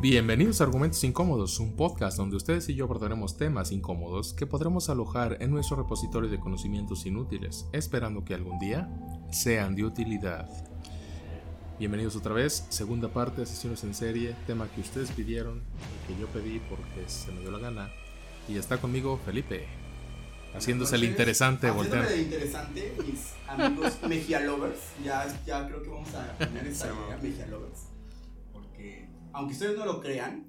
Bienvenidos a Argumentos Incómodos, un podcast donde ustedes y yo abordaremos temas incómodos que podremos alojar en nuestro repositorio de conocimientos inútiles, esperando que algún día sean de utilidad. Bienvenidos otra vez, segunda parte de sesiones en serie, tema que ustedes pidieron, que yo pedí porque se me dio la gana. Y está conmigo Felipe, haciéndose el interesante, volteando. el interesante, mis amigos Mejía Lovers, ya, ya creo que vamos a poner esa idea, Mejía Lovers, aunque ustedes no lo crean,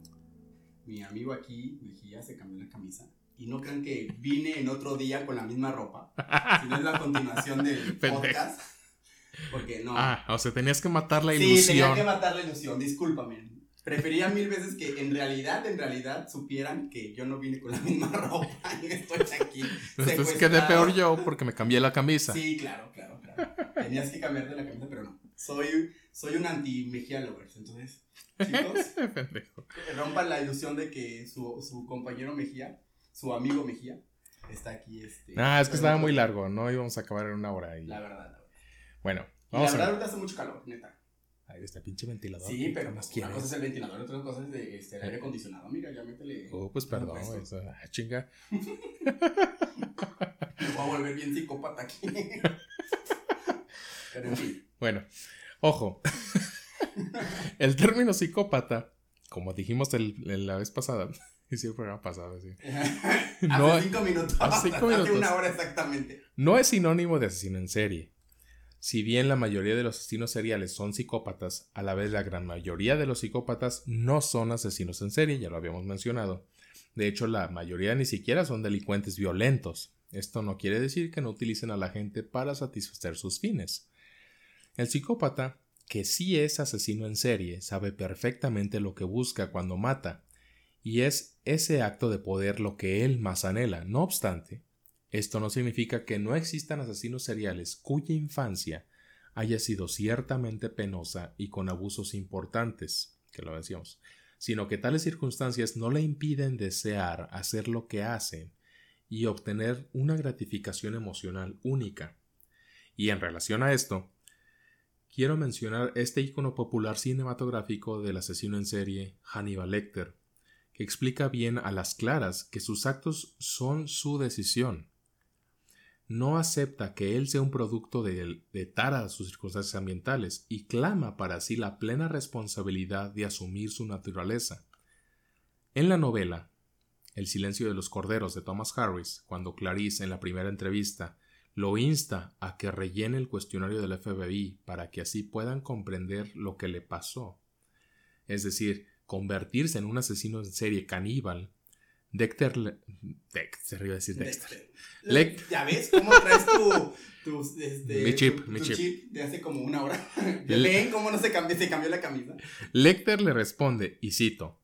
mi amigo aquí, Mejía, se cambió la camisa. Y no crean que vine en otro día con la misma ropa, sino es la continuación del podcast. Porque no. Ah, o sea, tenías que matar la ilusión. Sí, tenía que matar la ilusión, discúlpame. Prefería mil veces que en realidad, en realidad, supieran que yo no vine con la misma ropa y estoy aquí. Entonces quedé peor yo porque me cambié la camisa. Sí, claro, claro, claro. Tenías que cambiarte la camisa, pero no. Soy, soy un anti-Mejía Lovers, entonces chicos, rompan la ilusión de que su, su, compañero Mejía, su amigo Mejía, está aquí. Este, ah, es que estaba muy largo, no íbamos a acabar en una hora. Y... La verdad, la verdad. Bueno, vamos la verdad, ahorita hace mucho calor, neta. Ay, este pinche ventilador. Sí, pero más una cosa es el ventilador, otra cosa es de, este, el aire acondicionado. Mira, ya métele. Oh, pues perdón, eso, ah, chinga. Me voy a volver bien psicópata aquí. pero en fin. Bueno, ojo. el término psicópata, como dijimos el, la vez pasada, sí, el programa pasado, sí. no, hace cinco minutos. Hace, cinco minutos, hace una hora exactamente. No es sinónimo de asesino en serie. Si bien la mayoría de los asesinos seriales son psicópatas, a la vez la gran mayoría de los psicópatas no son asesinos en serie, ya lo habíamos mencionado. De hecho, la mayoría ni siquiera son delincuentes violentos. Esto no quiere decir que no utilicen a la gente para satisfacer sus fines. El psicópata que sí es asesino en serie sabe perfectamente lo que busca cuando mata, y es ese acto de poder lo que él más anhela. No obstante, esto no significa que no existan asesinos seriales cuya infancia haya sido ciertamente penosa y con abusos importantes, que lo decíamos, sino que tales circunstancias no le impiden desear hacer lo que hacen y obtener una gratificación emocional única. Y en relación a esto, quiero mencionar este icono popular cinematográfico del asesino en serie Hannibal Lecter, que explica bien a las claras que sus actos son su decisión. No acepta que él sea un producto de, de tara sus circunstancias ambientales y clama para sí la plena responsabilidad de asumir su naturaleza. En la novela El silencio de los corderos de Thomas Harris, cuando Clarice en la primera entrevista lo insta a que rellene el cuestionario del FBI para que así puedan comprender lo que le pasó. Es decir, convertirse en un asesino en serie caníbal. Dexter. Dexter, iba a decir Dexter. ¿Ya ves cómo traes tu. este, mi chip, mi chip. chip. de hace como una hora. ¿Ven cómo no se cambió, se cambió la camisa? Lecter le responde, y cito: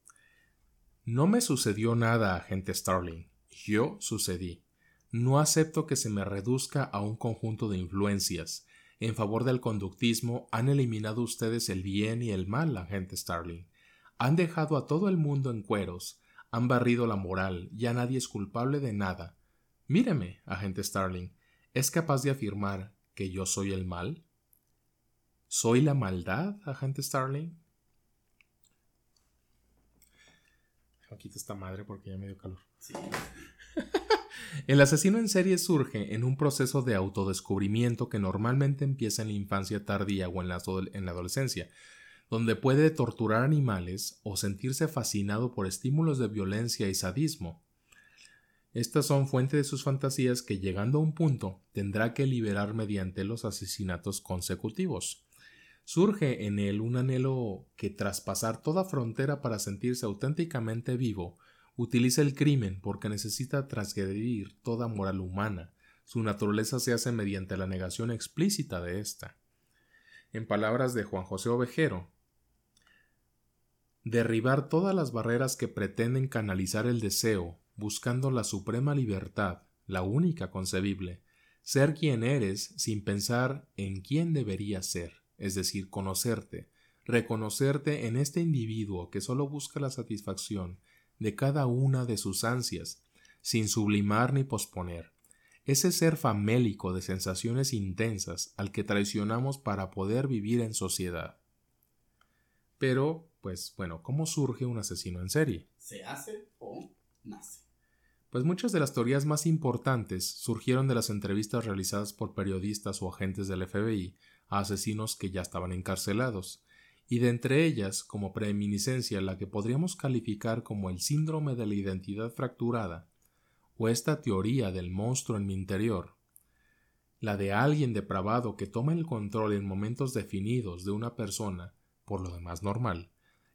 No me sucedió nada, agente Starling. Yo sucedí. No acepto que se me reduzca a un conjunto de influencias. En favor del conductismo han eliminado ustedes el bien y el mal, agente Starling. Han dejado a todo el mundo en cueros, han barrido la moral, ya nadie es culpable de nada. Míreme, agente Starling, ¿es capaz de afirmar que yo soy el mal? ¿Soy la maldad, agente Starling? Aquí esta madre porque ya me dio calor. Sí. El asesino en serie surge en un proceso de autodescubrimiento que normalmente empieza en la infancia tardía o en la, adolescencia, donde puede torturar animales o sentirse fascinado por estímulos de violencia y sadismo. Estas son fuente de sus fantasías que llegando a un punto tendrá que liberar mediante los asesinatos consecutivos. Surge en él un anhelo que tras pasar toda frontera para sentirse auténticamente vivo, Utiliza el crimen porque necesita transgredir toda moral humana. Su naturaleza se hace mediante la negación explícita de ésta. En palabras de Juan José Ovejero, derribar todas las barreras que pretenden canalizar el deseo, buscando la suprema libertad, la única concebible, ser quien eres sin pensar en quién deberías ser, es decir, conocerte, reconocerte en este individuo que solo busca la satisfacción de cada una de sus ansias, sin sublimar ni posponer. Ese ser famélico de sensaciones intensas al que traicionamos para poder vivir en sociedad. Pero, pues bueno, ¿cómo surge un asesino en serie? ¿Se hace o nace? Pues muchas de las teorías más importantes surgieron de las entrevistas realizadas por periodistas o agentes del FBI a asesinos que ya estaban encarcelados, y de entre ellas, como preeminiscencia, la que podríamos calificar como el síndrome de la identidad fracturada, o esta teoría del monstruo en mi interior, la de alguien depravado que toma el control en momentos definidos de una persona, por lo demás normal,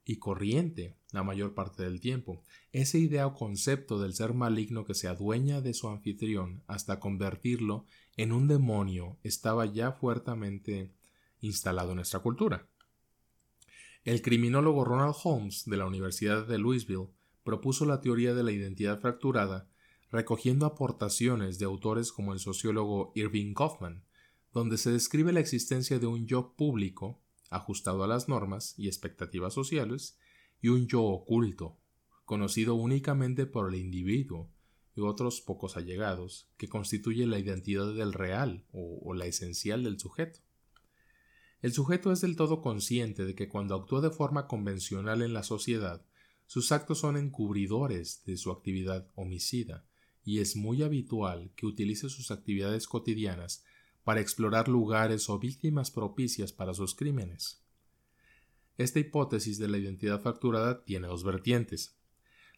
y corriente la mayor parte del tiempo, esa idea o concepto del ser maligno que se adueña de su anfitrión hasta convertirlo en un demonio estaba ya fuertemente instalado en nuestra cultura. El criminólogo Ronald Holmes de la Universidad de Louisville propuso la teoría de la identidad fracturada recogiendo aportaciones de autores como el sociólogo Irving Goffman, donde se describe la existencia de un yo público, ajustado a las normas y expectativas sociales, y un yo oculto, conocido únicamente por el individuo y otros pocos allegados, que constituye la identidad del real o, o, la esencial del sujeto. El sujeto es del todo consciente de que cuando actúa de forma convencional en la sociedad, sus actos son encubridores de su actividad homicida, y es muy habitual que utilice sus actividades cotidianas para explorar lugares o víctimas propicias para sus crímenes. Esta hipótesis de la identidad fracturada tiene dos vertientes.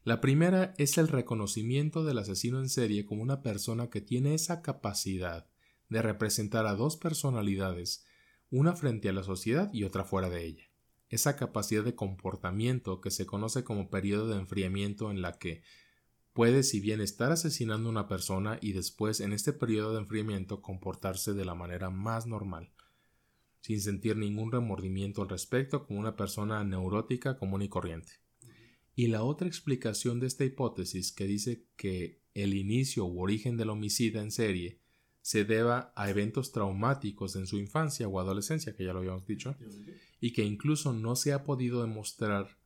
La primera es el reconocimiento del asesino en serie como una persona que tiene esa capacidad de representar a dos personalidades, una frente a la sociedad y otra fuera de ella. Esa capacidad de comportamiento que se conoce como periodo de enfriamiento en la que puede si bien estar asesinando a una persona y después en este periodo de enfriamiento comportarse de la manera más normal, sin sentir ningún remordimiento al respecto como una persona neurótica común y corriente. Y la otra explicación de esta hipótesis que dice que el inicio u origen del homicida en serie se deba a eventos traumáticos en su infancia o adolescencia, que ya lo habíamos dicho, y que incluso no se ha podido demostrar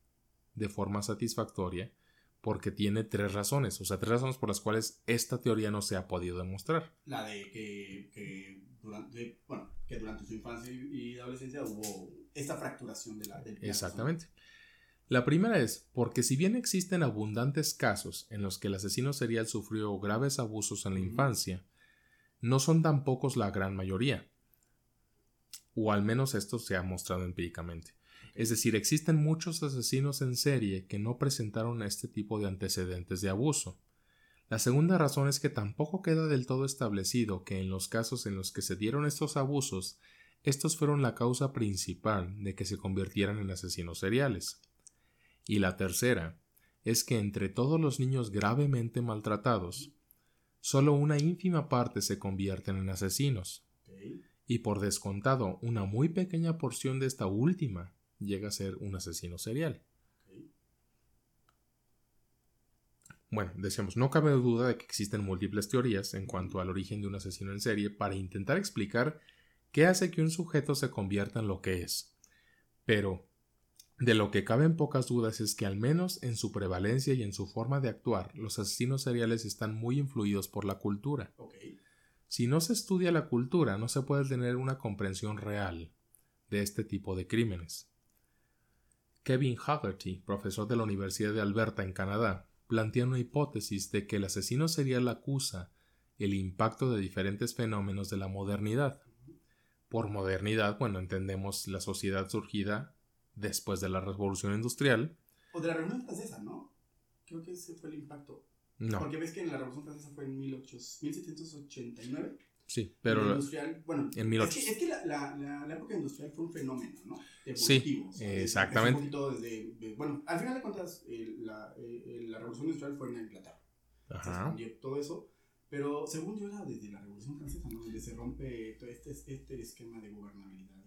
de forma satisfactoria porque tiene tres razones, o sea, tres razones por las cuales esta teoría no se ha podido demostrar. La de que, durante, bueno, que durante su infancia y adolescencia hubo esta fracturación de la... Del Exactamente. La primera es porque si bien existen abundantes casos en los que el asesino serial sufrió graves abusos en la infancia, no son tan pocos la gran mayoría. O al menos esto se ha mostrado empíricamente. Es decir, existen muchos asesinos en serie que no presentaron este tipo de antecedentes de abuso. La segunda razón es que tampoco queda del todo establecido que en los casos en los que se dieron estos abusos, estos fueron la causa principal de que se convirtieran en asesinos seriales. Y la tercera es que entre todos los niños gravemente maltratados, solo una ínfima parte se convierten en asesinos. Y por descontado, una muy pequeña porción de esta última llega a ser un asesino serial. Bueno, decíamos, no cabe duda de que existen múltiples teorías en cuanto al origen de un asesino en serie para intentar explicar qué hace que un sujeto se convierta en lo que es. Pero, de lo que caben pocas dudas es que al menos en su prevalencia y en su forma de actuar, los asesinos seriales están muy influidos por la cultura. Si no se estudia la cultura, no se puede tener una comprensión real de este tipo de crímenes. Kevin Haggerty, profesor de la Universidad de Alberta en Canadá, plantea una hipótesis de que el asesino serial acusa el impacto de diferentes fenómenos de la modernidad. Por modernidad, bueno, entendemos la sociedad surgida después de la Revolución Industrial. O de la Revolución Francesa, ¿no? Creo que ese fue el impacto. No. Porque ves que en la Revolución Francesa fue en 1789. Sí, pero. industrial, bueno, en es que, es que la, la, la, época industrial fue un fenómeno, ¿no? Evolutivo, sí, exactamente. Un poquito desde, bueno, al final de cuentas, la, la, revolución industrial fue en Inglaterra. Ajá. Se todo eso. Pero según yo era desde la Revolución Francesa, ¿no? Donde se rompe todo este, este esquema de gobernabilidad.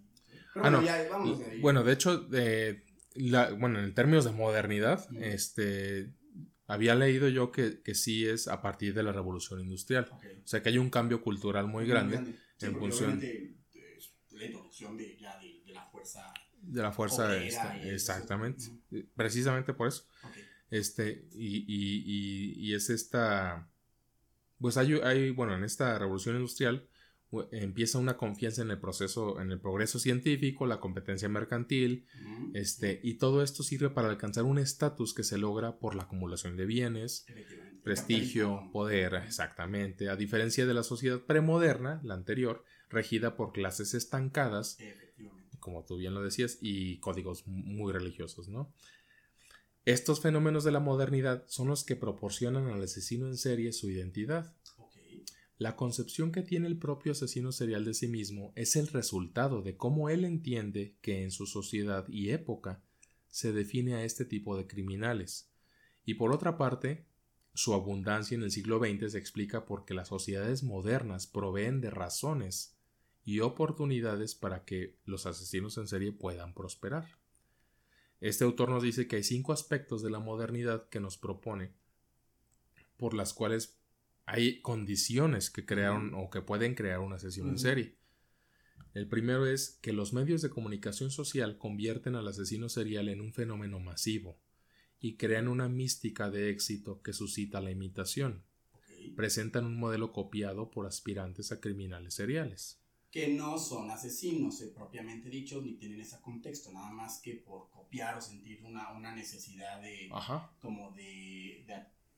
Pero ah, bueno, no. ya, vamos de ahí. Bueno, de hecho, eh, la, bueno, en términos de modernidad, este había leído yo que, que, sí es a partir de la revolución industrial. O sea que hay un cambio cultural muy grande, en función de, la introducción de, ya de, la fuerza. De la fuerza, exactamente. Precisamente por eso. Este, y, y, y, y, es esta. Pues hay, hay, bueno, en esta revolución industrial empieza una confianza en el proceso, en el progreso científico, la competencia mercantil, este, y todo esto sirve para alcanzar un estatus que se logra por la acumulación de bienes, prestigio, poder, exactamente, a diferencia de la sociedad premoderna, la anterior, regida por clases estancadas, como tú bien lo decías, y códigos muy religiosos, ¿no? Estos fenómenos de la modernidad son los que proporcionan al asesino en serie su identidad. La concepción que tiene el propio asesino serial de sí mismo es el resultado de cómo él entiende que en su sociedad y época se define a este tipo de criminales. Y por otra parte, su abundancia en el siglo XX se explica porque las sociedades modernas proveen de razones y oportunidades para que los asesinos en serie puedan prosperar. Este autor nos dice que hay cinco aspectos de la modernidad que nos propone, por las cuales hay condiciones que crearon o que pueden crear una sesión en serie. El primero es que los medios de comunicación social convierten al asesino serial en un fenómeno masivo y crean una mística de éxito que suscita la imitación. Presentan un modelo copiado por aspirantes a criminales seriales. Que no son asesinos eh, propiamente dicho, ni tienen ese contexto, nada más que por copiar o sentir una, necesidad de, como de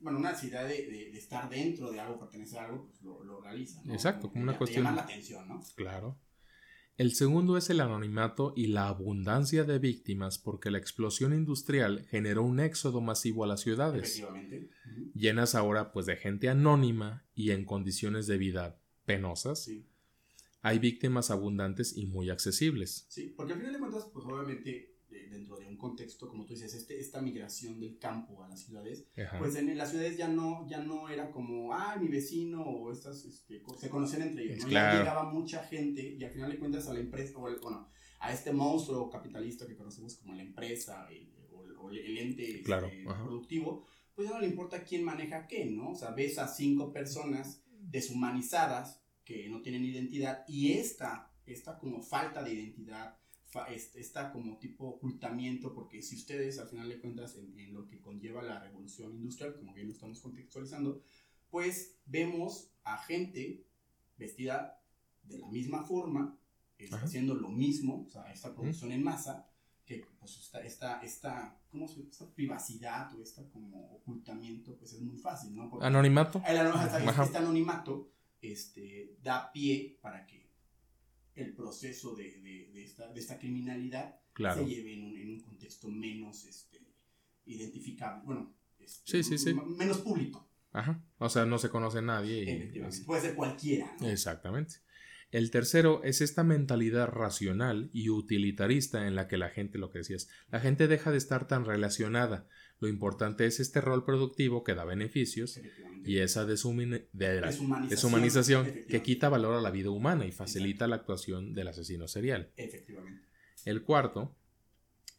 bueno, una necesidad de, de, estar dentro de algo, pertenecer a algo, pues lo, lo realizan. Exacto, como una cuestión. Llama la atención, ¿no? Claro. El segundo es el anonimato y la abundancia de víctimas porque la explosión industrial generó un éxodo masivo a las ciudades. Efectivamente. Llenas ahora pues de gente anónima y en condiciones de vida penosas. Sí. Hay víctimas abundantes y muy accesibles. Sí, porque al final de cuentas, pues obviamente dentro de un contexto, como tú dices, este, esta migración del campo a las ciudades, pues en, las ciudades ya no, ya no era como, ah, mi vecino o estas, este, se conocían entre ellos, Ya llegaba mucha gente y al final le cuentas a la empresa, o bueno, a este monstruo capitalista que conocemos como la empresa o, el ente este, productivo, pues ya no le importa quién maneja qué, ¿no? O sea, ves a cinco personas deshumanizadas que no tienen identidad y esta, esta como falta de identidad, está como tipo ocultamiento, porque si ustedes al final de cuentas en, lo que conlleva la revolución industrial, como bien lo estamos contextualizando, pues vemos a gente vestida de la misma forma, haciendo lo mismo, o sea, esta producción en masa, que pues esta, esta, esta, ¿cómo se, esta privacidad o esta como ocultamiento, pues es muy fácil, ¿no? anonimato. El, este anonimato este, da pie para que el proceso de, de, esta, de esta, criminalidad se lleve en un, en un contexto menos este, identificable, bueno, este, sí, sí, sí. menos público. Ajá, o sea, no se conoce nadie. Y, Puede ser cualquiera. ¿no? Exactamente. El tercero es esta mentalidad racional y utilitarista en la que la gente, lo que decías, la gente deja de estar tan relacionada. Lo importante es este rol productivo que da beneficios y esa deshumanización, que quita valor a la vida humana y facilita la actuación del asesino serial. Efectivamente. El cuarto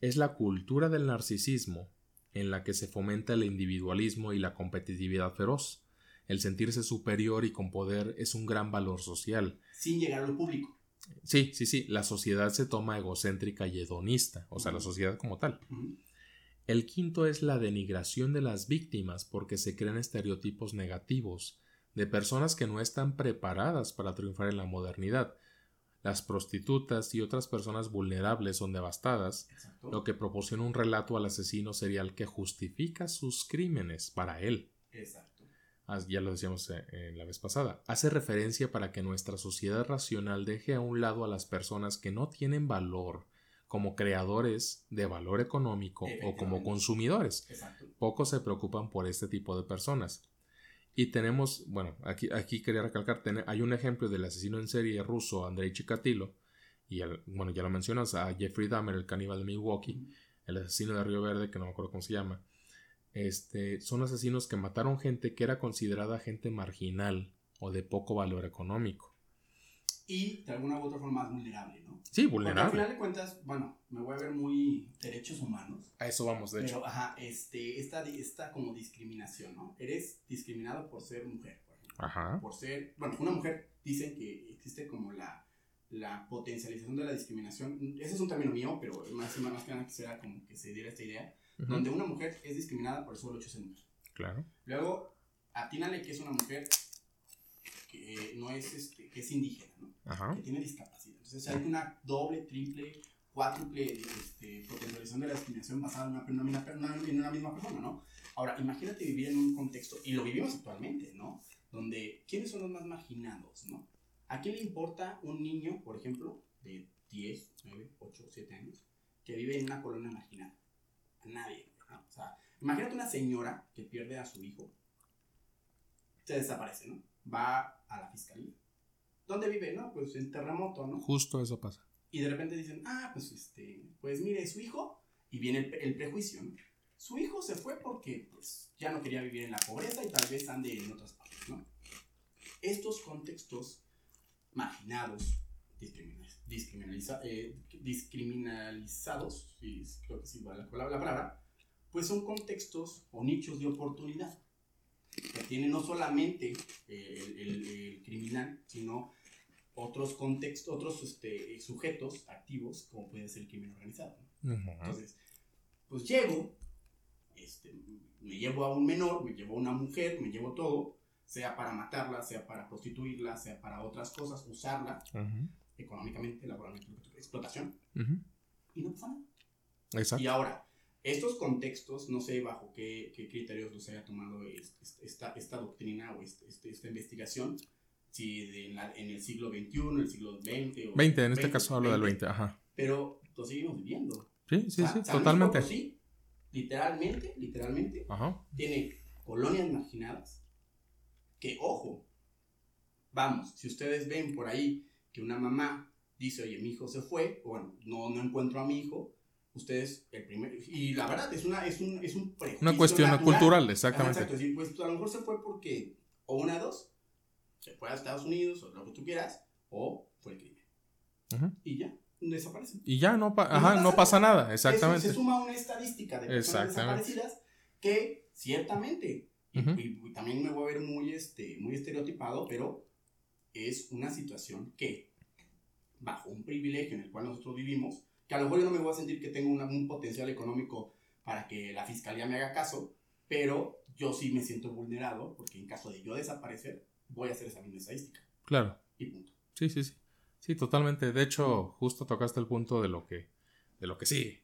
es la cultura del narcisismo en la que se fomenta el individualismo y la competitividad feroz. El sentirse superior y con poder es un gran valor social. Sin llegar al público. Sí, sí, sí. La sociedad se toma egocéntrica y hedonista, o sea, la sociedad como tal. El quinto es la denigración de las víctimas porque se crean estereotipos negativos de personas que no están preparadas para triunfar en la modernidad. Las prostitutas y otras personas vulnerables son devastadas, lo que proporciona un relato al asesino serial que justifica sus crímenes para él. Exacto. Ya lo decíamos en eh, la vez pasada. Hace referencia para que nuestra sociedad racional deje a un lado a las personas que no tienen valor como creadores de valor económico o como consumidores. Pocos se preocupan por este tipo de personas. Y tenemos, bueno, aquí, aquí quería recalcar, hay un ejemplo del asesino en serie ruso Andrei Chikatilo, y bueno, ya lo mencionas, a Jeffrey Dahmer, el caníbal de Milwaukee, el asesino de Río Verde, que no me acuerdo cómo se llama. Este, son asesinos que mataron gente que era considerada gente marginal o de poco valor económico y de alguna u otra forma más vulnerable, ¿no? Sí, vulnerable. Porque al final de cuentas, bueno, me voy a ver muy derechos humanos. A eso vamos, de hecho. Pero, ajá, este, esta, esta como discriminación, ¿no? Eres discriminado por ser mujer, por ejemplo. Ajá. Por ser, bueno, una mujer, dicen que existe como la, la potencialización de la discriminación. Ese es un término mío, pero más, más que nada quisiera como que se diera esta idea. Donde una mujer es discriminada por el solo hecho de ser mujer. Claro. Luego, atínale que es una mujer que no es, este, que es indígena, ¿no? Ajá. Que tiene discapacidad. Entonces hay una doble, triple, cuádruple este, potencialización de la discriminación basada una- en una- en una misma persona, ¿no? Ahora, imagínate vivir en un contexto, y lo vivimos actualmente, ¿no? Donde, ¿quiénes son los más marginados, no? ¿A quién le importa un niño, por ejemplo, de 10, 9, 8, 7 años, que vive en una colonia marginada? A nadie, ¿no? O sea, imagínate una señora que pierde a su hijo, se desaparece, ¿no? Va a la fiscalía. ¿Dónde vive? No, pues en terremoto, ¿no? Justo eso pasa. Y de repente dicen, ah, pues este, pues mire, su hijo, y viene el, el prejuicio, ¿no? Su hijo se fue porque, pues, ya no quería vivir en la pobreza y tal vez ande en otras partes, ¿no? Estos contextos marginados, discriminaliza- eh, discriminalizados, sí, creo que sí va la, la- la palabra, pues son contextos o nichos de oportunidad que tiene no solamente eh, el, el- el criminal, sino otros contextos, otros este, sujetos activos, como puede ser el crimen organizado. ¿no? Ujú. Entonces, pues llego, este, me llevo a un menor, me llevo a una mujer, me llevo todo, sea para matarla, sea para prostituirla, sea para otras cosas, usarla Ujú. Económicamente, laboralmente, explotación, Ujú. y no pasa nada. Exacto. Y ahora, estos contextos, no sé bajo qué, qué criterios los haya tomado es- es- esta, esta doctrina o este- este- esta investigación, si en, la- en el siglo XXI, el siglo XX o 20, en este caso hablo del 20, ajá. Pero lo seguimos viviendo. Sí, sí, O sí, sea, totalmente. Potosí, literalmente, literalmente, Ajá. tiene colonias marginadas que, ojo, vamos, si ustedes ven por ahí que una mamá dice, oye, mi hijo se fue, o bueno, no, no encuentro a mi hijo, ustedes, el primer, y la verdad es, una, es, un, es un prejuicio Una cuestión natural. cultural, Ajá, exactamente. exacto, es decir, pues a lo mejor se fue porque, o una de dos, se fue a Estados Unidos, o lo que tú quieras, o fue el crimen. Y ya, desaparecen. Y ya no, pa- Y ajá, pasa no pasa nada. nada, exactamente. Eso se suma una estadística de personas desaparecidas que ciertamente, y- Ujú. y, y también me voy a ver muy, este, muy estereotipado, pero es una situación que, bajo un privilegio en el cual nosotros vivimos, que a lo mejor yo no me voy a sentir que tengo una- un potencial económico para que la fiscalía me haga caso, pero yo sí me siento vulnerado porque en caso de yo desaparecer, voy a hacer esa misma estadística. Claro. Y punto. Sí, sí, sí. Sí, totalmente. De hecho, justo tocaste el punto de lo que, de lo que sí,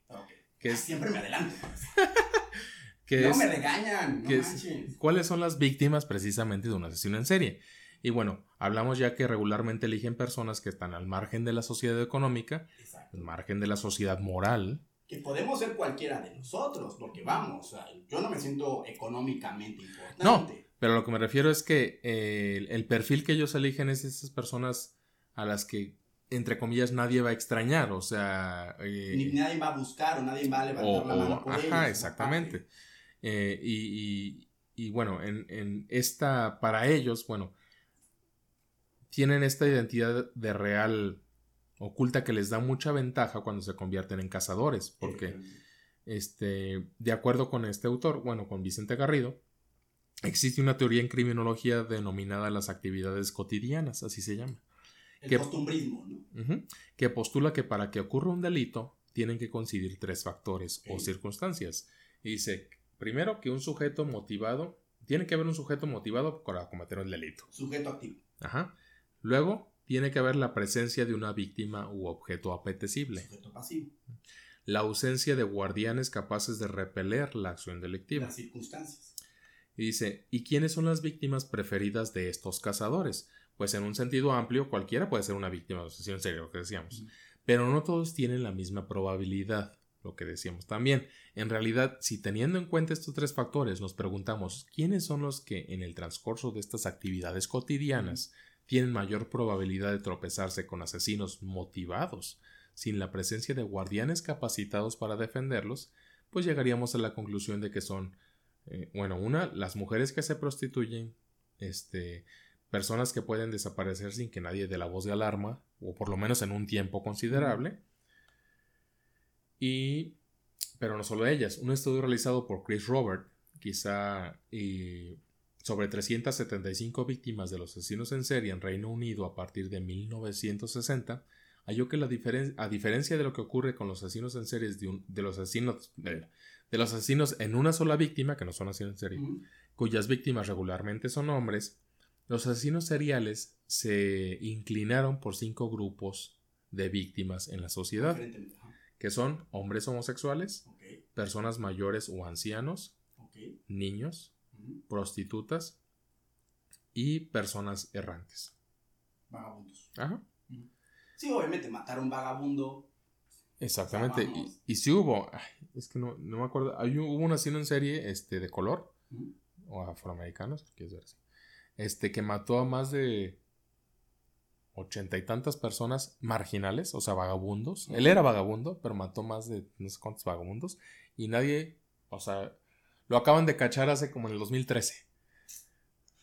que Ah, es, Siempre me adelanto. que no es, me regañan, no que es- manches. ¿cuáles son las víctimas precisamente de un asesino en serie? Y bueno, hablamos ya que regularmente eligen personas que están al margen de la sociedad económica, Exacto. al margen de la sociedad moral. Que podemos ser cualquiera de nosotros, porque vamos, yo no me siento económicamente importante. Pero lo que me refiero es que eh, el, el perfil que ellos eligen es esas personas a las que, entre comillas, nadie va a extrañar. O sea, eh, Ni nadie va a buscar o nadie va a levantar o, la mano por ajá, ellos, exactamente. Eh, y, y- y bueno, en, en esta, para ellos, bueno, tienen esta identidad de real oculta que les da mucha ventaja cuando se convierten en cazadores, porque este, de acuerdo con este autor, bueno, con Vicente Garrido, existe una teoría en criminología denominada las actividades cotidianas, así se llama, El que- costumbrismo, ¿no? que postula que para que ocurra un delito tienen que coincidir tres factores o circunstancias. Y dice, primero, que un sujeto motivado, tiene que haber un sujeto motivado para cometer el delito. Sujeto activo, Ajá. Luego, tiene que haber la presencia de una víctima u objeto apetecible. sujeto pasivo, La ausencia de guardianes capaces de repeler la acción delictiva. las circunstancias. Y dice, ¿y quiénes son las víctimas preferidas de estos cazadores? Pues en un sentido amplio, cualquiera puede ser una víctima de asesino en serio, lo que decíamos. Pero no todos tienen la misma probabilidad, lo que decíamos también. En realidad, si teniendo en cuenta estos tres factores nos preguntamos, ¿quiénes son los que en el transcurso de estas actividades cotidianas tienen mayor probabilidad de tropezarse con asesinos motivados, sin la presencia de guardianes capacitados para defenderlos? Pues llegaríamos a la conclusión de que son eh, bueno, una, las mujeres que se prostituyen, este, personas que pueden desaparecer sin que nadie dé la voz de alarma, o por lo menos en un tiempo considerable. Y, pero no solo ellas, un estudio realizado por Chris Robert, quizá y sobre 375 víctimas de los asesinos en serie en Reino Unido a partir de 1960, halló que la diferen- a diferencia de lo que ocurre con los asesinos en series de, un- de los asesinos de, de los asesinos en una sola víctima, que no son asesinos en serie, cuyas víctimas regularmente son hombres, Los asesinos seriales se inclinaron por cinco grupos de víctimas en la sociedad, que son hombres homosexuales, personas mayores o ancianos, niños. Prostitutas y personas errantes. Vagabundos. Ajá. Sí, obviamente, matar a un vagabundo. Exactamente. Y, y si hubo, ay, es que no, no me acuerdo, hay, hubo un asesino en serie este, de color, o afroamericanos, quieres ver así, este, que mató a más de ochenta y tantas personas marginales, o sea, vagabundos. Él era vagabundo, pero mató más de no sé cuántos vagabundos, y nadie, o sea, lo acaban de cachar hace como en el 2013.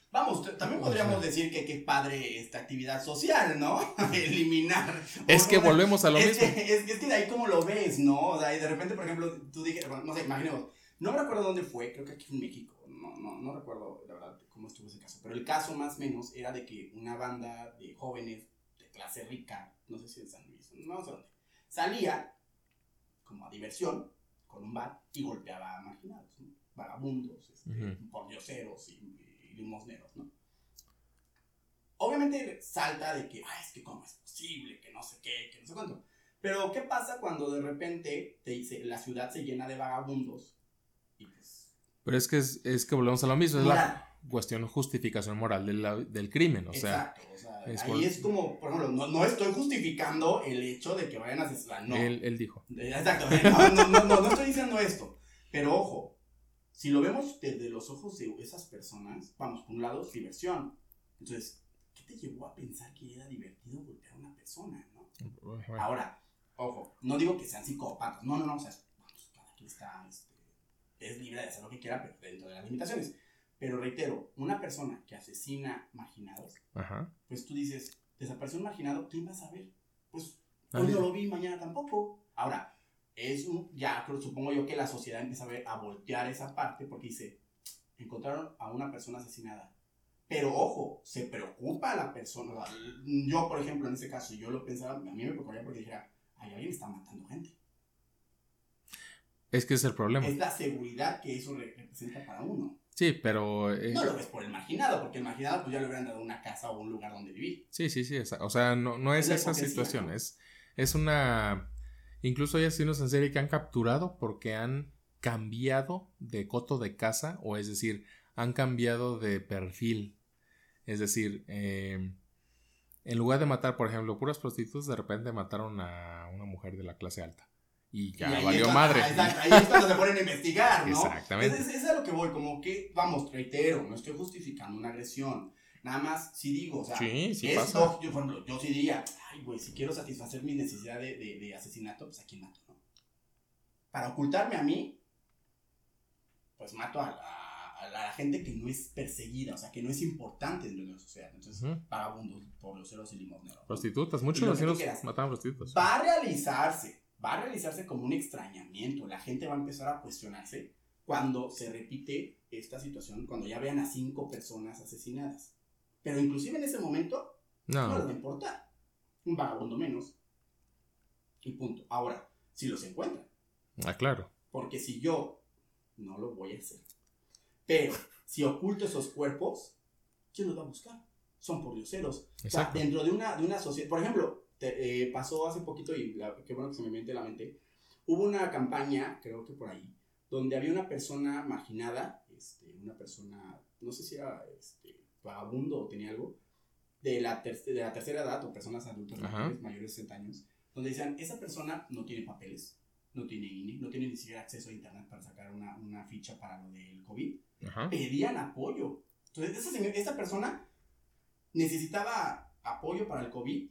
Vamos, también podríamos decir que qué padre esta actividad social, ¿no? Eliminar. Es que volvemos a lo es mismo. Que, es, es que de ahí como lo ves, ¿no? O sea, y de repente, por ejemplo, tú bueno, no sé, imaginemos, no me recuerdo dónde fue, creo que aquí en México, no, no, no recuerdo la verdad cómo estuvo ese caso, pero el caso más o menos era de que una banda de jóvenes de clase rica, no sé si en San Luis, no sé dónde, salía como a diversión con un bar y golpeaba a marginados, ¿no? Vagabundos, este, Ujú. pordioseros y, y limosneros, ¿no? Obviamente salta de que, ay, es que cómo es posible, que no sé qué, que no sé cuánto. Pero, ¿qué pasa cuando de repente te dice, la ciudad se llena de vagabundos? Y pues. Pero es que, es, es que volvemos a lo mismo, es la cuestión justificación moral de la- del crimen, o sea, Exacto. O sea, es ahí por- es como, por ejemplo, no, no estoy justificando el hecho de que vayan a asesinar. No. él, él dijo. Exacto. No, no, no, no, no estoy diciendo esto. Pero ojo, si lo vemos desde los ojos de esas personas, vamos, por un lado, es diversión. Entonces, ¿qué te llevó a pensar que era divertido golpear a una persona, no? Ahora, ojo, no digo que sean psicópatas, no, no, no, o sea, vamos, cada quien está, este, es libre de hacer lo que quiera, pero dentro de las limitaciones. Pero reitero, una persona que asesina marginados, Ajá. pues tú dices, desapareció un marginado, ¿quién va a saber? Pues hoy Nadie. no lo vi, mañana tampoco. Ahora, es un, ya supongo yo que la sociedad empieza a, ver, a voltear esa parte porque dice, encontraron a una persona asesinada. Pero ojo, se preocupa la persona. o sea, Yo, por ejemplo, en ese caso, yo lo pensaba, a mí me preocuparía porque dijera, ay, alguien está matando gente. Es que es el problema. Es la seguridad que eso re- representa para uno. Sí, pero... eh, No lo ves por el marginado, porque el marginado pues ya le hubieran dado una casa o un lugar donde vivir. Sí, sí, sí. O sea, no, no es Es esa situación. ¿no? Es, es una. Incluso hay asesinos en serie que han capturado porque han cambiado de coto de casa, o es decir, han cambiado de perfil. Es decir, eh, en lugar de matar, por ejemplo, puras prostitutas, de repente mataron a una mujer de la clase alta. Y ya Y ahí valió es madre. ah, exacto, ahí es cuando se ponen a investigar, ¿no? Exactamente. Entonces, es a lo que voy, como que, vamos, reitero, no estoy justificando una agresión. Nada más, si digo, o sea, Sí, sí es pasa. lógico, yo, por ejemplo, yo sí diría, ay, güey, si quiero satisfacer mi necesidad de, de, de asesinato, pues a quién mato, ¿no? Para ocultarme a mí, pues mato a la, a la gente que no es perseguida, o sea, que no es importante dentro de la sociedad. Entonces, Ujú. vagabundos, pobloseros y limosneros. Prostitutas, muchos vecinos mataban prostitutas. va a realizarse, va a realizarse como un extrañamiento. La gente va a empezar a cuestionarse cuando se repite esta situación, cuando ya vean a cinco personas asesinadas. Pero inclusive en ese momento no, les va a No, importar. Un vagabundo menos. Y punto. Ahora, si los encuentran. ah, claro. Porque si yo no lo voy a hacer. Pero si oculto esos cuerpos, ¿quién los va a buscar? Son pordioseros. O sea, Exacto. dentro de una, de una sociedad. Por ejemplo, te- eh, pasó hace poquito, y la- qué bueno que se me mete la mente. Hubo una campaña, creo que por ahí, donde había una persona marginada, este, una persona, no sé si era este, vagabundo o tenía algo, de la, de la tercera edad o personas adultas mayores, mayores de 60 años, donde decían: esa persona no tiene papeles, no tiene INE, no tiene ni siquiera acceso a internet para sacar una, una ficha para lo del COVID Ajá. pedían apoyo. Entonces, esa, esa persona necesitaba apoyo para el COVID,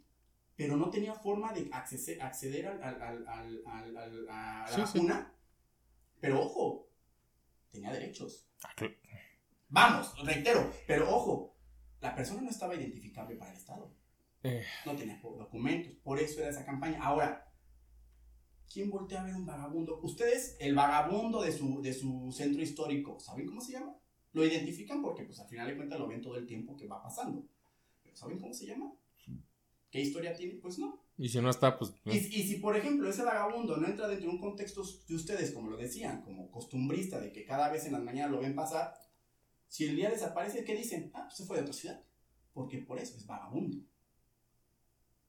pero no tenía forma de accese- acceder al, al- al- al- al- al- a la Sí, sí. vacuna. Pero ojo, tenía derechos. Ah, Vamos, reitero, pero ojo, la persona no estaba identificable para el Estado. eh, No tenía documentos, por eso era esa campaña. Ahora, ¿quién voltea a ver un vagabundo? Ustedes, el vagabundo de su, de su centro histórico, ¿saben cómo se llama? Lo identifican porque, pues, al final de cuentas lo ven todo el tiempo que va pasando. ¿Pero saben cómo se llama? ¿Qué historia tiene? Pues no. Y si no está, pues. Y, y si, por ejemplo, ese vagabundo no entra dentro de un contexto de ustedes, como lo decían, como costumbrista, de que cada vez en las mañanas lo ven pasar, si el día desaparece, ¿qué dicen? Ah, pues se fue de otra ciudad. porque por eso es vagabundo.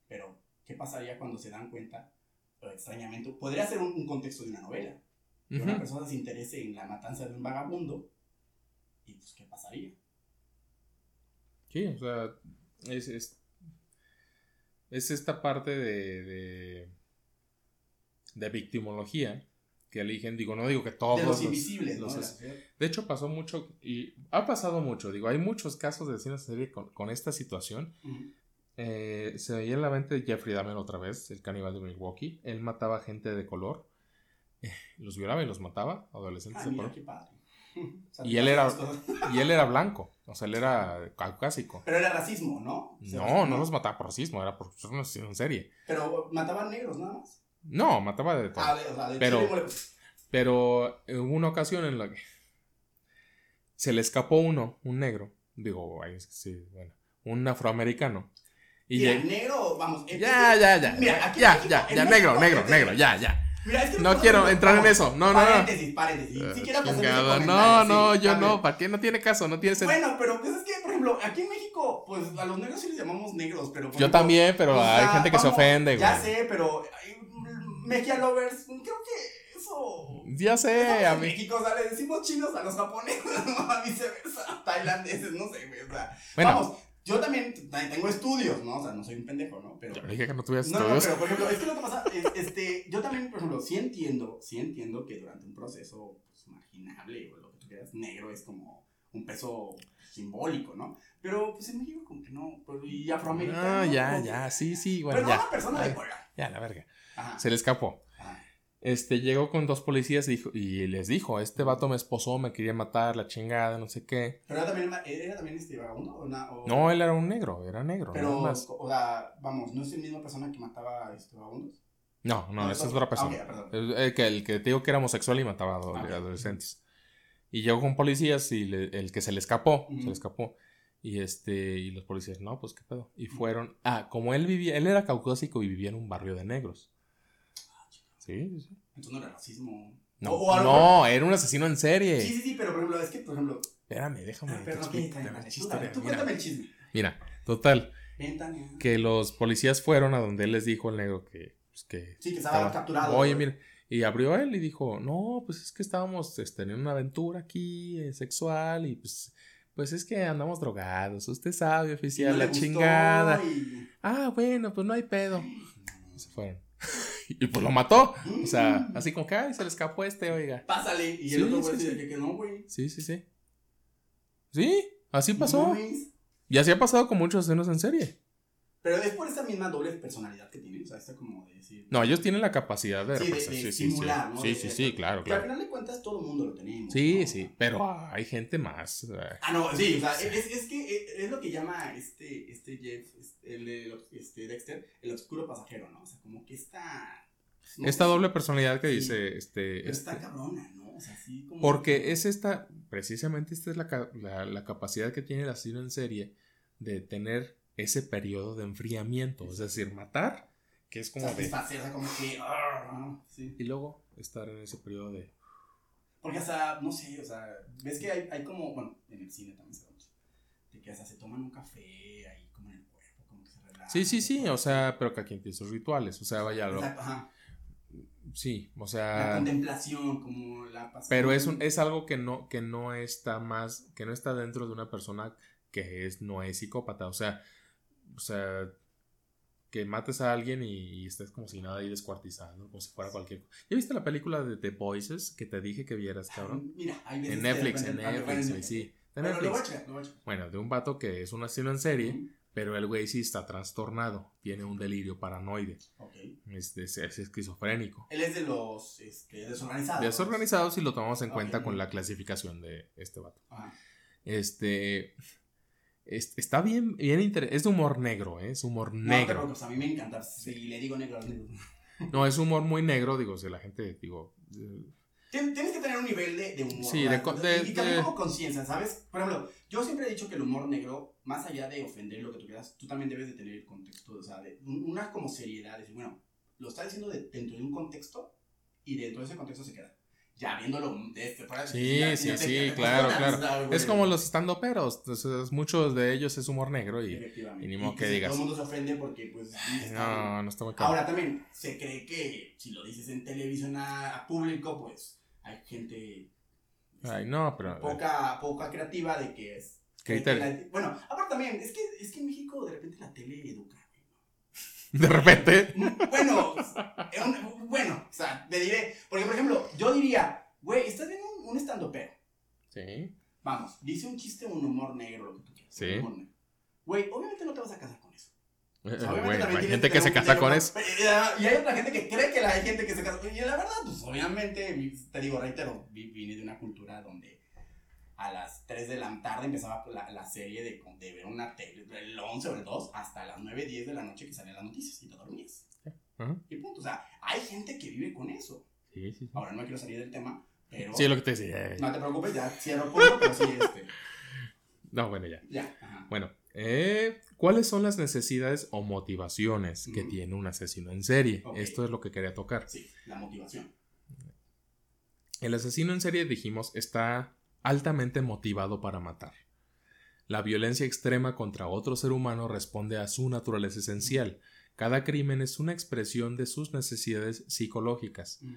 Pero, ¿qué pasaría cuando se dan cuenta, o extrañamente, podría ser un, un contexto de una novela, que una persona se interese en la matanza de un vagabundo, y pues, ¿qué pasaría? Sí, o sea, es, es, es esta parte de, de, de victimología que eligen, digo, no digo que todos de los los- invisibles, ¿no? los De hecho, pasó mucho y ha pasado mucho, digo, hay muchos casos de asesinos en serie con, con esta situación. Eh, se veía en la mente de Jeffrey Dahmer otra vez, el caníbal de Milwaukee. Él mataba gente de color, eh, los violaba y los mataba, adolescentes Ah, de mira, color. qué padre. Y él era-. Y él era blanco, o sea, él era caucásico. Pero era racismo, ¿no? O sea, No, no los mataba por racismo, era por ser un asesino en serie. Pero mataban negros nada más. No, mataba de todo. Ah, de- o sea, de Pero- Pero hubo una ocasión en la que se le escapó uno, un negro, digo, ay, sí, bueno, un afroamericano. Y Mira, lleg- negro, vamos. es- Ya, es- ya, ya, Mira, ya, México- ya, ya, negro, negro, este- negro, ya, ya. Mira, es que No quiero entrar en eso, no, no, no. Paréntesis, paréntesis. Eh, Si comentario, No, sí, no, yo no. ¿para qué no tiene caso? No tiene sentido. Bueno, pero pues es que, por ejemplo, aquí en México, pues a los negros sí les llamamos negros, pero. Yo ejemplo, también, pero o hay gente que se ofende, güey. Ya sé, pero. Mejia Lovers, creo que eso. Ya sé, a mí. México, o sea, le decimos chinos a los japoneses, no a viceversa, tailandeses, no sé, güey, o sea. Bueno, Vamos, yo también tengo estudios, ¿no? O sea, no soy un pendejo, ¿no? Pero. yo dije que no tuvieras No, no, estudios. pero por ejemplo, es que lo que pasa es, este, yo también, por ejemplo, sí entiendo, sí entiendo que durante un proceso pues, marginable o lo que tú quieras, negro es como un peso simbólico, ¿no? Pero pues en México como que no, pues, y afroamericano. Ah, ya, ya, sí, sí, bueno, Pero ya. una persona de color. Ya, la verga. Ajá. Se le escapó. ajá. Este, llegó con dos policías y, dijo, y les dijo, este vato me esposó, me quería matar, la chingada, no sé qué. Pero era también, era también este vagabundo o na- o- No, él era un negro, era negro, Pero, más. o sea, vamos, ¿no es la misma persona que mataba este, vagabundos? No, no, esa es otra persona. Ah. El, el que, el que te digo que era homosexual y mataba a Ah, adolescentes. Y llegó con policías y le- el que se le escapó, se le escapó. Y este, y los policías, no, pues qué pedo. Y fueron, ah, como él vivía, él era caucásico y vivía en un barrio de negros. Sí, sí, sí. Entonces no era racismo. No, O- o no, era un asesino en serie. Sí, sí, sí, pero por ejemplo, es que, por ejemplo, Espérame, déjame. ah, pero no, te que explico la tú, tú Mira, cuéntame el chisme. mira, total, Ven, Tania. que los policías fueron a donde él les dijo al negro que, pues, que Sí, que estaba estaba- capturado. Oye, mira. Y abrió él y dijo, no, pues es que estábamos este, en una aventura aquí eh, sexual y pues, pues es que andamos drogados. Usted sabe, oficial, no la chingada. y- Ah, bueno, pues no hay pedo. Y se fueron. y pues lo mató. O sea, así como que, ay, se le escapó este, oiga. Pásale. Y Sí, el otro sí, güey sí. dice que, que no, güey. Sí, sí, sí. Sí, así No pasó. Y así ha pasado con muchos escenos en serie. Pero es por esa misma doble personalidad que tiene. O sea, está como de decir. No, ellos tienen la capacidad de... Sí, de- sí, sí, simular, sí. ¿no? Sí, De- sí, de- sí, claro, Que al claro. final de cuentas todo el mundo lo tenemos. Sí, ¿no? sí, pero hay gente más. Ah, no, sí, o sea, es, es que eh, es lo que llama este, este Jeff, este, el, el- este Dexter, el oscuro pasajero, ¿no? O sea, como que está... no Esta sé, doble personalidad que Sí. dice, este, pero está este- cabrona, ¿no? O sea, así como... porque es esta, precisamente esta es la, la- la capacidad que tiene el asesino en serie de tener ese periodo de enfriamiento, es decir, matar, que es como de, o sea, como que... ah, sí. y luego estar en ese periodo de, Porque hasta, no sé, o sea, ves que hay, hay como, bueno, en el cine también se da mucho, de que hasta se toman un café ahí como en el cuerpo, como que se relajan. sí, sí, sí, o sea, pero cada quien tiene sus rituales, o sea, vaya, lo, Exacto, ajá. sí, o La sea, contemplación, como la pasión. pero es un, es algo que no, que no está más, que no está dentro de una persona que es, no es psicópata, o sea, o sea, que mates a alguien y, y estés como si nada ahí descuartizado, como si fuera cualquier cosa. ¿Ya viste la película de The Voices que te dije que vieras, cabrón? Mira, veces En Netflix, en Netflix, güey, sí. A Netflix. Bueno, de un vato que es un asesino en serie, pero el güey sí está trastornado, tiene un delirio paranoide, Ok. es, es- es esquizofrénico. Él es de los este, desorganizados. Desorganizado si lo tomamos en cuenta con la clasificación de este vato. Este. Es- está bien, bien interesante. Es de humor negro, ¿eh? Es humor No, pero negro. pues, a mí me encanta. Si le digo negro al negro. No, es humor muy negro, digo, si la gente, digo. eh, Tien- Tienes que tener un nivel de, de humor. Sí, de de- y también como conciencia, ¿sabes? Por ejemplo, yo siempre he dicho que el humor negro, más allá de ofender lo que tú quieras, tú también debes de tener el contexto, o sea, de un- una como seriedad, decir, bueno, lo está diciendo de- dentro de un contexto y dentro de ese contexto se queda. Ya viéndolo de este para Sí, sí, sí, claro, claro. Es como los estando peros, entonces muchos de ellos es humor negro y, y ni modo que, digas. Todo el mundo se ofende porque pues no, no está muy claro. Ahora también se cree que si lo dices en televisión a, público, pues hay gente Ay, no, pero poca poca creativa de que es bueno, aparte también es que es que en México de repente la tele educa de repente. Bueno, bueno, o sea, te diré, porque por ejemplo, yo diría, güey, estás viendo un, un estando pero. Sí. Vamos, dice un chiste, un humor negro, lo que tú quieras. Sí. Güey, obviamente no te vas a casar con eso. bueno, hay gente que se casa con eso. Y hay otra gente que cree que hay gente que se casa con eso. Y la verdad, pues obviamente, te digo, reitero, vine de una cultura donde a las 3 de la tarde empezaba la, la serie de, de, ver una tele, el 11 o el 2, hasta las 9, 10 de la noche que salían las noticias y te dormías. Y punto. O sea, hay gente que vive con eso. Sí, sí, Ahora no quiero salir del tema, pero. Sí, lo que te decía. No te preocupes, ya cierro el punto, pero sí, este. No, bueno, ya. Ya. Ajá. Bueno, eh, ¿cuáles son las necesidades o motivaciones que tiene un asesino en serie? Esto es lo que quería tocar. Sí, la motivación. El asesino en serie, dijimos, está altamente motivado para matar. La violencia extrema contra otro ser humano responde a su naturaleza esencial. Cada crimen es una expresión de sus necesidades psicológicas, mm.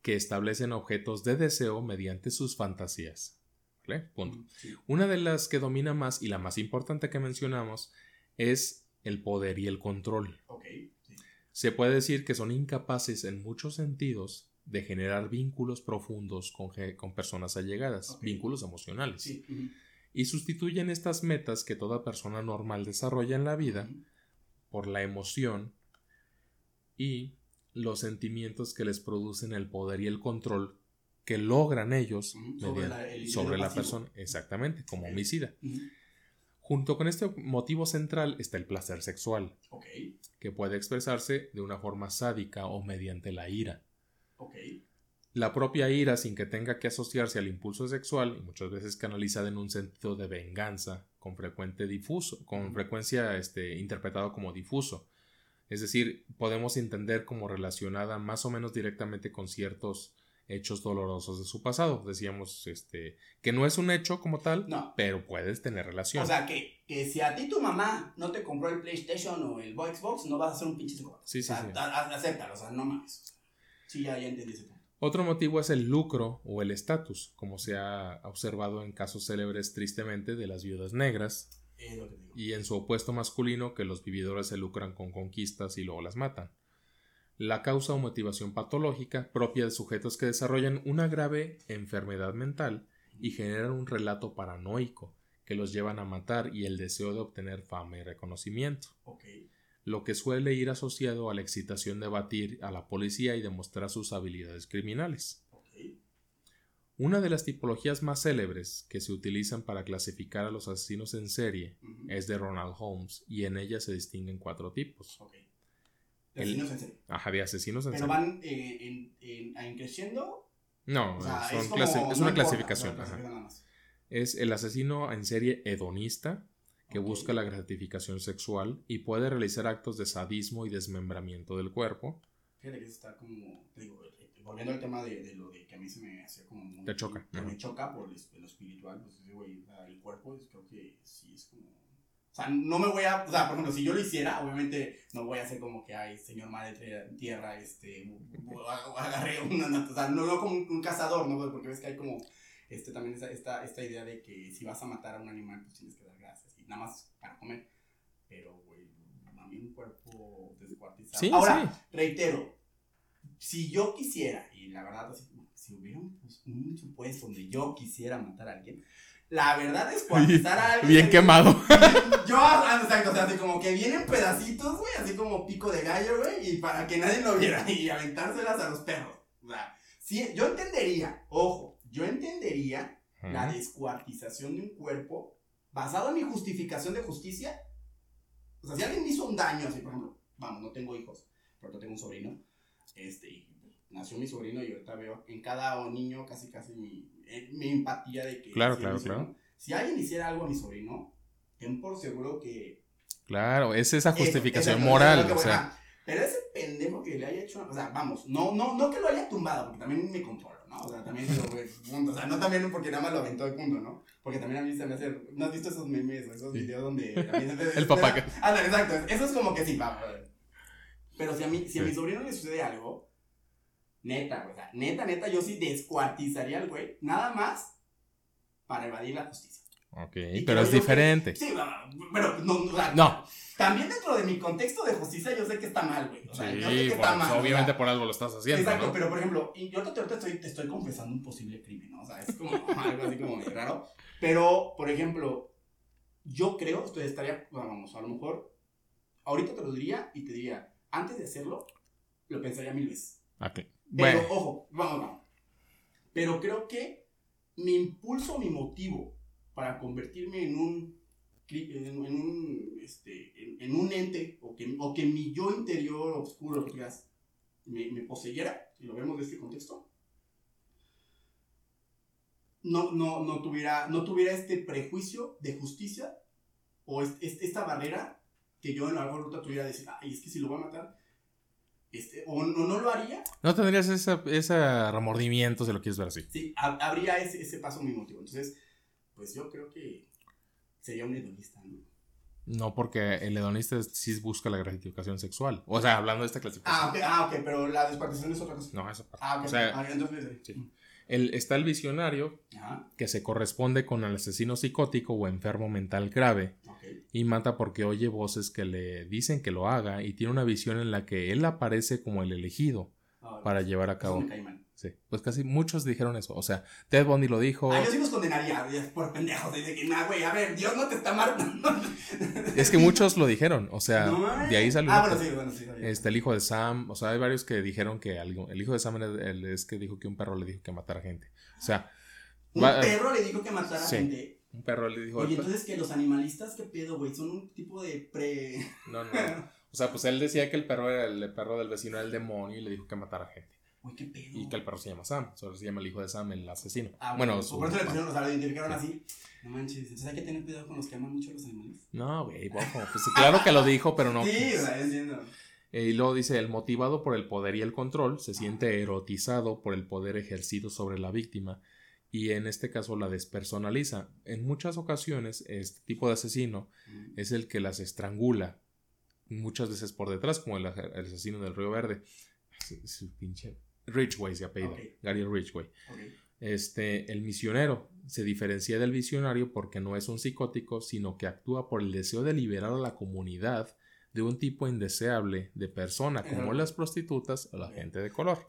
que establecen objetos de deseo mediante sus fantasías. Punto. Mm, una de las que domina más y la más importante que mencionamos es el poder y el control. Se puede decir que son incapaces en muchos sentidos de generar vínculos profundos con, con personas allegadas, vínculos emocionales. Y sustituyen estas metas que toda persona normal desarrolla en la vida por la emoción y los sentimientos que les producen el poder y el control que logran ellos sobre la, persona, exactamente, como homicida. Junto con este motivo central está el placer sexual, que puede expresarse de una forma sádica o mediante la ira. La propia ira, sin que tenga que asociarse al impulso sexual, y muchas veces canalizada en un sentido de venganza, con frecuente difuso, con frecuencia este, interpretado como difuso. Es decir, podemos entender como relacionada más o menos directamente con ciertos hechos dolorosos de su pasado. Decíamos este, que no es un hecho como tal, pero puedes tener relación. O sea, que, que, si a ti tu mamá no te compró el PlayStation o el Xbox, no vas a ser un pinche Sí, sí, sí. acéptalo, o sea, no mames. Sí, ya, entendí ese punto. Otro motivo es el lucro o el estatus, como se ha observado en casos célebres tristemente de las viudas negras, y en su opuesto masculino que los vividores se lucran con conquistas y luego las matan. La causa o motivación patológica propia de sujetos que desarrollan una grave enfermedad mental y generan un relato paranoico que los llevan a matar y el deseo de obtener fama y reconocimiento lo que suele ir asociado a la excitación de batir a la policía y demostrar sus habilidades criminales. Una de las tipologías más célebres que se utilizan para clasificar a los asesinos en serie es de Ronald Holmes y en ella se distinguen cuatro tipos. ¿De asesinos en serie? Ajá, de asesinos en ¿Pero van eh, en, creciendo? No, es, una clasificación. Es el asesino en serie hedonista, que busca la gratificación sexual y puede realizar actos de sadismo y desmembramiento del cuerpo. Fíjate que está como, digo, eh, volviendo al tema de, de, lo de que a mí se me hacía como muy... Te choca. me choca por lo espiritual, pues güey, el cuerpo creo que sí es como... O sea, no me voy a, o sea, por ejemplo, si yo lo hiciera, obviamente no voy a hacer como que, ay, señor madre tierra, este, agarré una, o sea, no, no como un, cazador, ¿no? Porque ves que hay como, este, también esta, esta, esta idea de que si vas a matar a un animal, pues tienes que nada más para comer. Pero, güey, a mí un cuerpo descuartizado. Sí, Ahora, reitero, si yo quisiera, y la verdad, si hubiera un, pues, un supuesto donde yo quisiera matar a alguien, la verdad es cuartizar a alguien. Bien quemado. Yo, ah, exacto, o sea, así como que vienen pedacitos, güey, así como pico de gallo, güey, y para que nadie lo viera y aventárselas a los perros. O sea, sí, yo entendería, ojo, yo entendería la descuartización de un cuerpo basado en mi justificación de justicia, o sea, si alguien me hizo un daño, así por ejemplo, vamos, no tengo hijos, pero tengo un sobrino, este, y nació mi sobrino y ahorita veo en cada niño casi casi mi, eh, mi empatía de que... Claro, claro, claro. Si alguien hiciera algo a mi sobrino, ten por seguro que... Claro, es esa justificación moral, o sea... Pero ese pendejo que le haya hecho, o sea, vamos, no, no, no que lo haya tumbado, porque también me. ¿no? O sea, también digo, güey, punto. O sea, no también porque nada más lo aventó de punto, ¿no? Porque también a mí se me hace. ¿No has visto esos memes o esos Sí. videos donde. se- El papá que- Ah, exacto. Eso es como que sí, va. güey. Pero si a, mí, si a mi sobrino le sucede algo, neta, güey. O sea, neta, neta, yo sí descuartizaría al güey. Nada más para evadir la justicia. Ok, Y pero es yo que- diferente. Sí, no, pero no, o sea, No. También dentro de mi contexto de justicia yo sé que está mal, güey. O sea, yo sé que Sí, está pues, mal. o obviamente por algo lo estás haciendo, Exacto, ¿no? pero por ejemplo, yo ahorita, ahorita estoy, te estoy confesando un posible crimen, ¿no? O sea, es como algo así como medio raro. Pero, por ejemplo, yo creo, esto estaría, vamos, a lo mejor, ahorita te lo diría y te diría, antes de hacerlo, lo pensaría mil veces. Ok. Pero, Bueno, ojo, vamos, vamos. Pero creo que mi impulso, mi motivo para convertirme en un, en, en un, este, en, en un ente, o que, o que mi yo interior oscuro, digas, me, me poseyera, si lo vemos de este contexto, no, no, no, tuviera, no tuviera este prejuicio de justicia o es- es- esta barrera que yo en la ruta tuviera de decir, ay, es que si lo voy a matar, este, o no, no lo haría, no tendrías ese, ese remordimiento si lo quieres ver así. Sí, ha- habría ese, ese paso muy motivo. Entonces, pues yo creo que sería un hedonista, ¿no? No, porque el hedonista sí busca la gratificación sexual. O sea, hablando de esta clasificación. Ah, ok, ah, pero la despartición es otra cosa. No, esa parte. Ah, ok. O sea, ah, entonces, eh, sí. el, está el visionario Ajá, que se corresponde con el asesino psicótico o enfermo mental grave y mata porque oye voces que le dicen que lo haga y tiene una visión en la que él aparece como el elegido Ah, para llevar a cabo. Sí, pues casi muchos dijeron eso. O sea, Ted Bundy lo dijo. Ah, yo sí los condenaría por pendejos. Dice que, nah, güey, a ver, Dios no te está matando. Es que muchos lo dijeron. O sea, No de ahí salió. Ah, bueno, sí, bueno, sí. Este, el hijo de Sam, o sea, hay varios que dijeron que algo, el hijo de Sam es, el- es que dijo que un perro le dijo que matara gente. O sea, Un va- perro le dijo que matara Sí. gente. un perro le dijo. Oye, entonces que los animalistas, ¿qué pedo, güey? Son un tipo de pre... No, no. O sea, pues él decía que el perro era el, perro del vecino, era el demonio y le dijo que matara gente. Güey, ¿qué pedo? Y que el perro se llama Sam, solo se llama el hijo de Sam, el asesino. Ah, bueno, bueno, su- por eso le pusieron, o sea, lo identificaron así. No manches, entonces hay que tener cuidado con los que aman mucho a los animales. No, güey, ojo, pues claro que lo dijo, pero no. Sí, o sea, entiendo. Eh, Y luego dice, el motivado por el poder y el control se siente erotizado por el poder ejercido sobre la víctima y en este caso la despersonaliza. En muchas ocasiones este tipo de asesino es el que las estrangula, muchas veces por detrás, como el, el asesino del Río Verde. Su, su pinche... Ridgway se apellida, Ok. Gary Ridgway. Este, el misionero se diferencia del visionario porque no es un psicótico, sino que actúa por el deseo de liberar a la comunidad de un tipo indeseable de persona, como las prostitutas o la gente de color.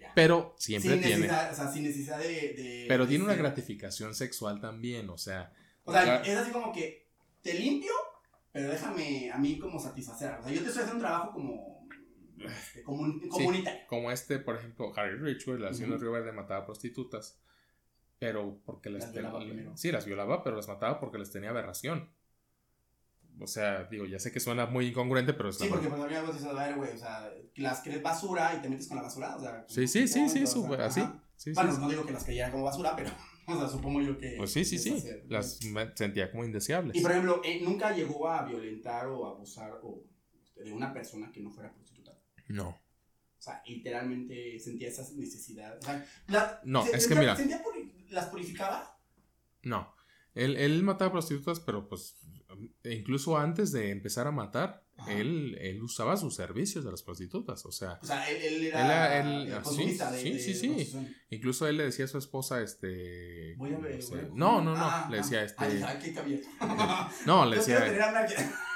Ya. Pero siempre sin tiene. o sea, sin necesidad de... de- Pero tiene una gratificación sexual también, o sea. O sea, claro, es así como que te limpio, pero déjame a mí como satisfacer. O sea, yo te estoy haciendo un trabajo como... comun- comunitario. como este, por ejemplo, Harry Ridgway, la asesino Ujú. de Río Verde, mataba prostitutas, pero porque les Las violaba primero. Sí, las violaba, pero las mataba porque les tenía aberración. O sea, digo, ya sé que suena muy incongruente, pero es Sí, porque verdad. pues había así, a ver, güey, o sea, las crees basura y te metes con la basura, o sea... Sí, sí, sí, sí, o su- sea, así. Sí, sí, Bueno, sí. no digo que las creyera como basura, pero, o sea, supongo yo que... Pues sí, sí, sí. hacer- Las sentía como indeseables. Y por ejemplo, eh, nunca llegó a violentar o abusar o, este, de una persona que no fuera. No. O sea, literalmente sentía esas necesidades. O sea, la- No, se- es que mira. sentía puri- ¿Las purificaba? No. Él, él mataba prostitutas, pero pues incluso antes de empezar a matar, él, él usaba sus servicios de las prostitutas. O sea, O sea, él, él era él- eh, ah, consumista sí, de, sí, de- sí, sí. incluso él le decía a su esposa, este... Voy a ver. no, sé, voy a- no, no, no, Ah, le ah. decía este... Ay, qué caballero. no, le decía...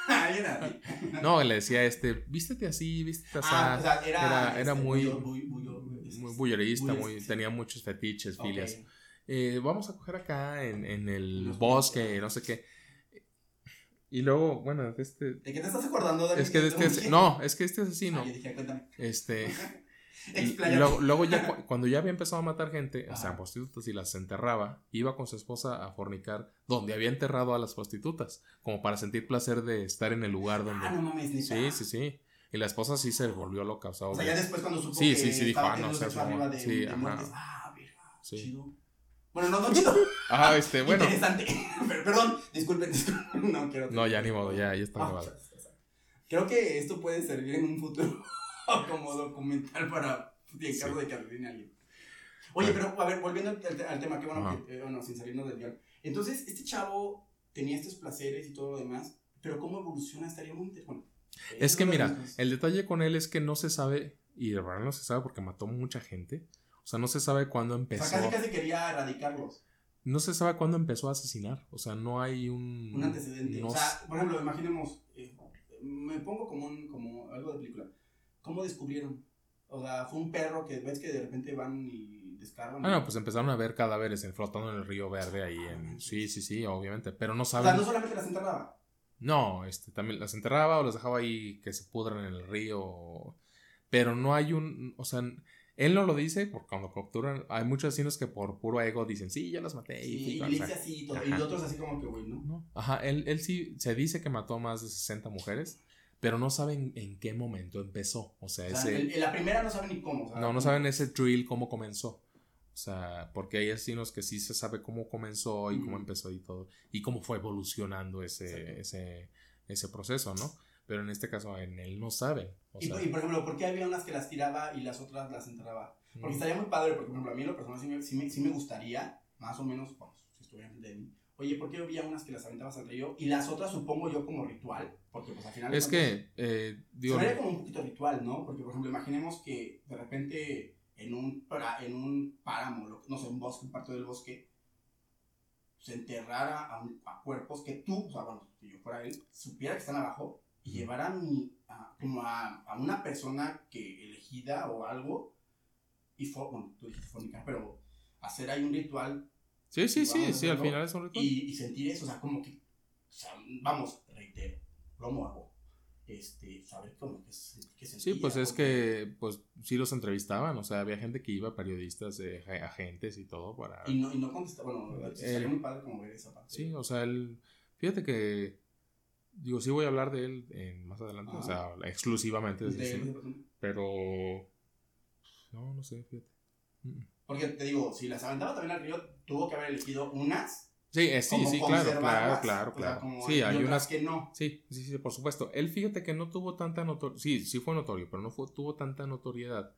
era- No, le decía este, vístete así, vístete así. Ah, o sea, era, era- era este, muy- buy- bullo- muy bullerista, muy, tenía muchos fetiches, filias. Eh, vamos a coger acá en, en el Los bosque, no sé qué. Y luego, bueno, de este... ¿De qué te estás acordando? David? Es que de este... No, es que este asesino, Ah, yo dije, cuéntame. este... Luego, luego ya cu- cuando ya había empezado a matar gente, o sea, Ajá. prostitutas y las enterraba, iba con su esposa a fornicar donde había enterrado a las prostitutas, como para sentir placer de estar en el lugar donde... Ah, no mames, neta. sí, sí, sí. Y la esposa sí se volvió loca, o sea, O sea, obvio. ya después cuando supo Sí, que sí, sí, dijo, ah, no, mamón. de, Sí, de ajá. Ah, verga, Sí. chido. Bueno, no, no chido. Ah, este, bueno. Interesante. Pero, perdón, disculpen, disculpen. No quiero. No, ya ni modo, ya, ya está Ah, grabado. Creo que esto puede servir en un futuro como documental para en caso de que alguien. Oye, pero a ver, volviendo al, tema, que bueno, que, eh, bueno, sin salirnos del guion. Entonces, este chavo tenía estos placeres y todo lo demás, pero ¿cómo evoluciona? Estaría muy bueno, Es que mira, el detalle con él es que no se sabe, y de verdad no se sabe porque mató mucha gente. O sea, no se sabe cuándo empezó. O sea, casi casi quería erradicarlos. No se sabe cuándo empezó a asesinar. O sea, no hay un. Un antecedente. o sea, por ejemplo, imaginemos. Eh, me pongo como, un, como algo de película. ¿Cómo descubrieron? O sea, fue un perro que ves que de repente van y descargan. Ah, no, pues empezaron a ver cadáveres flotando en el río verde ahí. En... Sí, sí, sí, obviamente. Pero no saben. O sea, no solamente las enterraba. No, este, también las enterraba o las dejaba ahí que se pudran en el río. Pero no hay un. O sea, él no lo dice porque cuando capturan. Hay muchos asesinos que por puro ego dicen, sí, ya las maté. y, y dice así y, todo, y otros así como que, güey, ¿no? ¿no? Ajá, él, él sí se dice que mató más de 60 mujeres pero no saben en qué momento empezó. O sea, ese, en la primera no saben ni cómo. no, no saben ese drill cómo comenzó. O sea, porque hay asesinos que sí se sabe cómo comenzó y cómo empezó y todo. Y cómo fue evolucionando ese, ese, ese proceso, ¿no? Pero en este caso en él no saben. y, por ejemplo, ¿por qué había unas que las tiraba y las otras las enterraba? Porque estaría muy padre, porque por ejemplo, a mí en lo personal sí me, sí me, sí me gustaría, más o menos, vamos, si estuviera de mí, oye, ¿por qué había unas que las aventabas al río y las otras supongo yo como ritual? Porque pues al final... Es que, eh, digo... Se como un poquito ritual, ¿no? Porque por ejemplo, imaginemos que de repente en un, en un páramo, no sé, un bosque, un parte del bosque, se enterrara a, cuerpos que tú, o sea, bueno, si yo fuera él, supiera que están abajo y llevara a mi, como a, a, una persona que elegida o algo, y fue, bueno, tú dijiste fónica, pero hacer ahí un ritual Sí, sí, sí, sí, al final es un ritual. Y, y, sentir eso, o sea, como que, o sea, vamos, reitero, lo hago. Este, saber cómo que, que Sí, pues es que, pues sí los entrevistaban, o sea, había gente que iba, periodistas, eh, agentes y todo para... Y no, y no contestaba, bueno, sería muy padre como ver esa parte. Sí, o sea, él, fíjate que, digo, sí voy a hablar de él en, más adelante, o sea, exclusivamente de, él, pero, no, no sé, fíjate. Porque te digo, si las aventaba también al río, tuvo que haber elegido unas. Sí, eh, sí, sí, claro, claro, claro, claro. sí, hay unas que no. Sí, sí, sí, por supuesto. Él fíjate que no tuvo tanta notoriedad. Sí, sí fue notorio, pero no fue, tuvo tanta notoriedad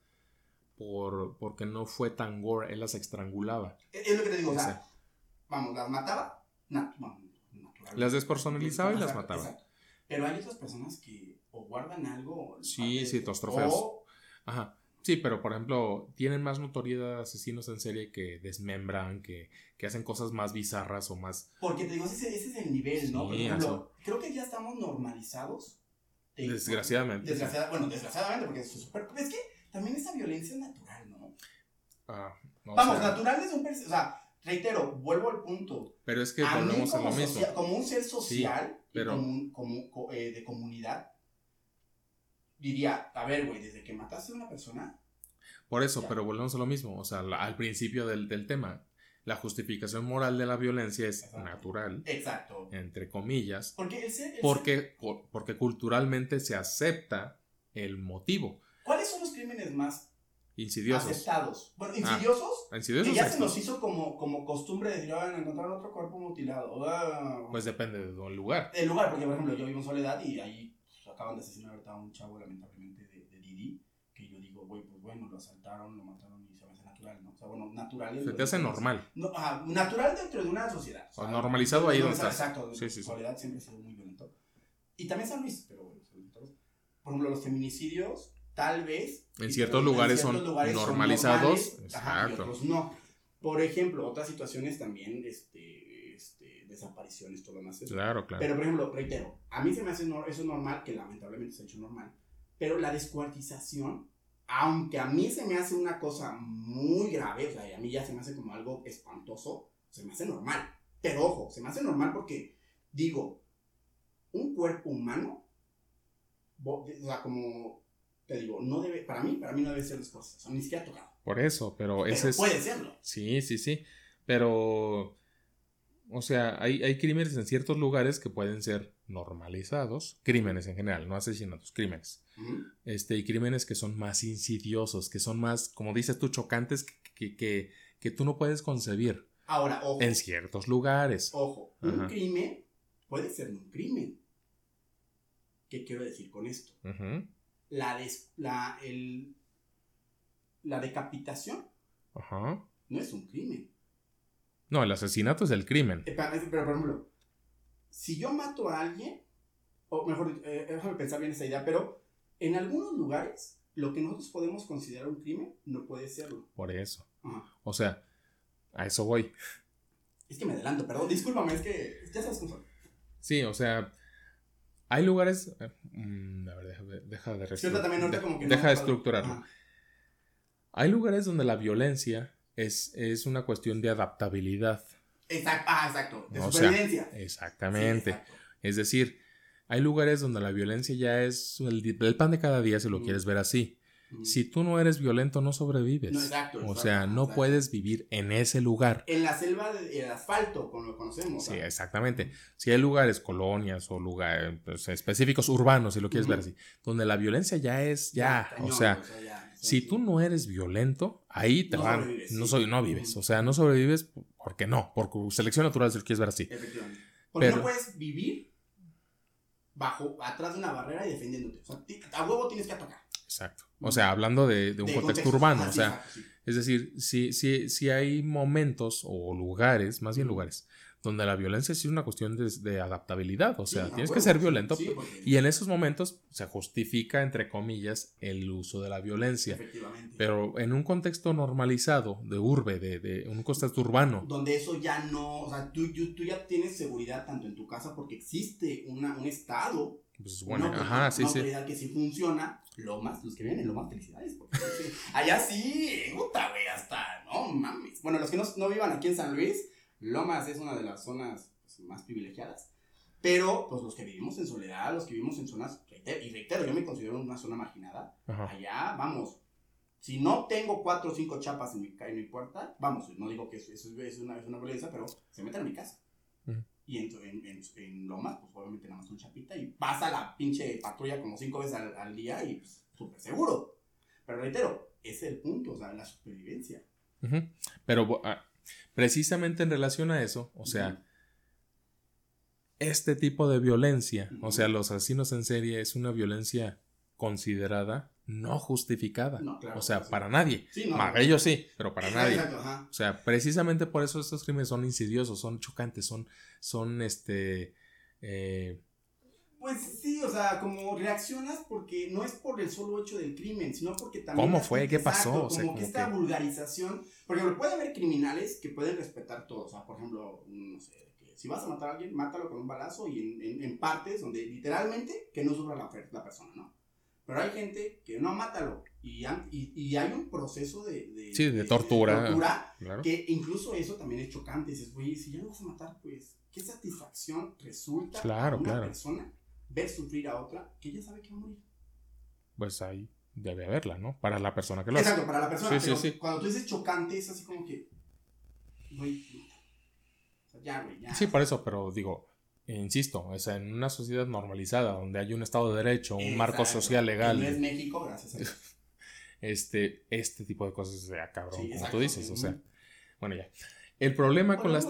por, porque no fue tan gore, él las estrangulaba. Es, lo que te digo, o sea, vamos, las mataba, Las despersonalizaba y las mataba. Pero hay otras personas que o guardan algo. Sí, sí, tus trofeos. Ajá. Sí, pero por ejemplo, tienen más notoriedad asesinos en serie que desmembran, que, que hacen cosas más bizarras o más. Porque te digo, ese, ese es el nivel, ¿no? por ejemplo, creo que ya estamos normalizados. desgraciadamente. Bueno, desgraciadamente, porque es súper. Es que también esa violencia es natural, ¿no? Ah, no Vamos, natural es un. O sea, reitero, vuelvo al punto. Pero es que volvemos a, lo mismo. como un ser social pero... como, eh, de comunidad diría, a ver, güey, desde que mataste a una persona. Por eso, pero volvemos a lo mismo, o sea, al principio del, del, tema, la justificación moral de la violencia es natural. Exacto. Entre comillas. Porque, porque, porque culturalmente se acepta el motivo. ¿Cuáles son los crímenes más insidiosos. Aceptados. Bueno, ah, insidiosos. insidiosos que ya se nos hizo como, como costumbre de decir, ah, encontrar otro cuerpo mutilado. Ah. Pues depende del lugar. Del lugar, porque por ejemplo yo vivo en Soledad y ahí acaban de asesinar a un chavo lamentablemente de, de Didi, que yo digo, güey, pues bueno, lo asaltaron, lo mataron y se me hace natural, ¿no? O sea, bueno, natural. Se te hace normal. No, ajá, natural dentro de una sociedad. O, normalizado ahí donde estás. Exacto, sí, sí, Soledad siempre ha sido muy violento. Y también San Luis, pero bueno, por ejemplo, los feminicidios, tal vez. En ciertos lugares, son, normalizados. exacto. y otros no. Por ejemplo, otras situaciones también, este desapariciones, todo lo demás. Claro, claro. Pero, por ejemplo, reitero, a mí se me hace eso normal, que lamentablemente se ha hecho normal, pero la descuartización, aunque a mí se me hace una cosa muy grave, o sea, a mí ya se me hace como algo espantoso, se me hace normal. Pero ojo, se me hace normal porque, digo, un cuerpo humano, o sea, como te digo, no debe, para mí, para mí no debe ser descuartizado, ni siquiera tocado. Por eso, pero, ese es... Puede serlo. Sí, sí, sí. Pero o sea, hay, hay crímenes en ciertos lugares que pueden ser normalizados, crímenes en general, no asesinatos, crímenes. Este, y crímenes que son más insidiosos, que son más, como dices tú, chocantes, que, que, que tú no puedes concebir. Ahora, ojo. En ciertos lugares. Ojo, un crimen puede ser un crimen. ¿Qué quiero decir con esto? La, la, el, la decapitación no es un crimen. No, el asesinato es el crimen. Eh, Pero, pero, por ejemplo, si yo mato a alguien, o mejor, eh, déjame pensar bien esa idea, pero en algunos lugares, lo que nosotros podemos considerar un crimen no puede serlo. Por eso. Ajá. O sea, a eso voy. Es que me adelanto, perdón, discúlpame, es que ya sabes cómo. Sí, o sea, hay lugares. eh, mm, a ver, deja, de- deja de Sí, ahorita también ahorita de- como que no- Deja de estructurarlo. Ajá. Hay lugares donde la violencia es, es una cuestión de adaptabilidad. Exacto, ah, exacto, de O sea, supervivencia. Exactamente. Sí. Es decir, hay lugares donde la violencia ya es el, el pan de cada día, si lo Mm. quieres ver así. Ujú. Si tú no eres violento, no sobrevives. No, exacto, o sea, no exacto. puedes vivir en ese lugar. En la selva del asfalto, como lo conocemos. Sí, ¿sabes? exactamente. Si hay lugares, colonias o lugares pues, específicos urbanos, si lo quieres ver así, donde la violencia ya es, ya, cañón, o sea, ya, si tú no eres violento, ahí te No van, sobrevives, no, soy, no vives, o sea, no sobrevives porque no, por selección natural, si lo quieres ver así. Efectivamente. Porque Pero- no puedes vivir bajo, atrás de una barrera y defendiéndote. O sea, a huevo tienes que atacar. Exacto. O sea, hablando de, de un De contexto urbano, Ah, o sea, sí. es decir, si, si, si hay momentos o lugares, más bien lugares, donde la violencia sí es una cuestión de, de adaptabilidad, o sea, Sí, tienes que huevo, ser violento, sí, porque- y en esos momentos se justifica, entre comillas, el uso de la violencia. Efectivamente. Pero en un contexto normalizado, de urbe, de, de un contexto urbano, donde eso ya no, o sea, tú, tú, tú ya tienes seguridad tanto en tu casa porque existe una, un estado, pues bueno, una, ajá, una sí, sí. autoridad que sí funciona, Lomas, los que viven en Lomas, felicidades, porque allá sí, puta, güey, hasta, no mames. Bueno, los que no, no vivan aquí en San Luis, Lomas es una de las zonas pues, más privilegiadas, pero pues los que vivimos en soledad, los que vivimos en zonas, y reitero, yo me considero una zona marginada, Ajá. allá, vamos, si no tengo cuatro o cinco chapas en mi, en mi puerta, vamos, no digo que eso, eso es, una, es una violencia, pero se meten a mi casa. Y en, en, en, en Lomas, pues obviamente nada más un chapita y pasa la pinche patrulla como cinco veces al, al día y pues, súper seguro. Pero reitero, ese es el punto, o sea, la supervivencia. Ujú. Pero bo- ah, precisamente en relación a eso, o sea, este tipo de violencia, o sea, los asesinos en serie es una violencia considerada no justificada. No, claro, o sea, sí. para nadie. Sí, no. Para ellos sí, pero para nadie. exacto. O sea, precisamente por eso estos crímenes son insidiosos, son chocantes, son, son este, eh, Pues sí, o sea, como reaccionas porque no es por el solo hecho del crimen, sino porque también... ¿Cómo fue? ¿Qué pasó? exacto, O sea, como, como que esta que- vulgarización... Por ejemplo, puede haber criminales que pueden respetar todo. O sea, por ejemplo, no sé, que si vas a matar a alguien, mátalo con un balazo y en, en- en partes donde literalmente que no sufra la, la persona, ¿no? Pero hay gente que no, mátalo. Y, y, y hay un proceso de... de- Sí, de tortura. tortura claro. que incluso eso también es chocante. Dices, güey, si ya lo vas a matar, pues, ¿qué satisfacción resulta Claro, a una claro. persona ver sufrir a otra que ya sabe que va a morir? Pues ahí debe haberla, ¿no? Para la persona que lo hace. Exacto, para la persona. Sí, sí, pero sí. cuando tú dices chocante, es así como que, güey, o sea, ya, güey, ya. Sí, por eso, pero digo, insisto, sea, en una sociedad normalizada donde hay un Estado de Derecho, un marco Exacto. social legal, No es México, gracias a Dios. este, este tipo de cosas se cabrón, Sí, como exacto, tú dices, sí. o sea, bueno, ya. El problema con las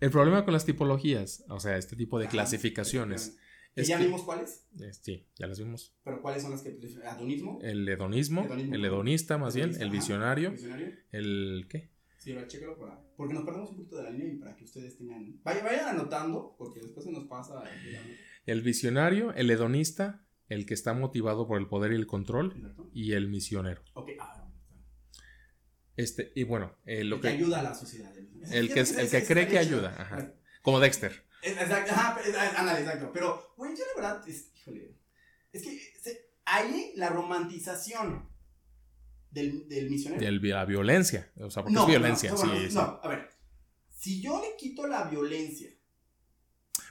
el problema con las tipologías, o sea, este tipo de Ajá, clasificaciones, efectivamente. ¿Que es ya que- vimos cuáles? eh, sí, ya las vimos. Pero ¿cuáles son las que? ¿Adonismo? El hedonismo, Hedonismo. el hedonista más bien, el visionario, ¿Visionario? el ¿qué? Sí, ahora chécalo para. Porque nos perdemos un poquito de la línea y para que ustedes tengan. Vayan, vayan anotando, porque después se nos pasa. el- El visionario, el hedonista, el que está motivado por el poder y el control ¿Exacto? y el misionero. Ok, ah. Este, y bueno, eh, lo el que que ayuda a la sociedad. El que- el que cree que ayuda, ajá. como Dexter. Exacto, ajá, ándale, exacto. Pero, güey, yo la verdad, es, híjole, es que se- ahí la romantización del, del misionero. El, la violencia, o sea, porque es violencia, no, sí, bueno, sí. no, a ver, si yo le quito la violencia,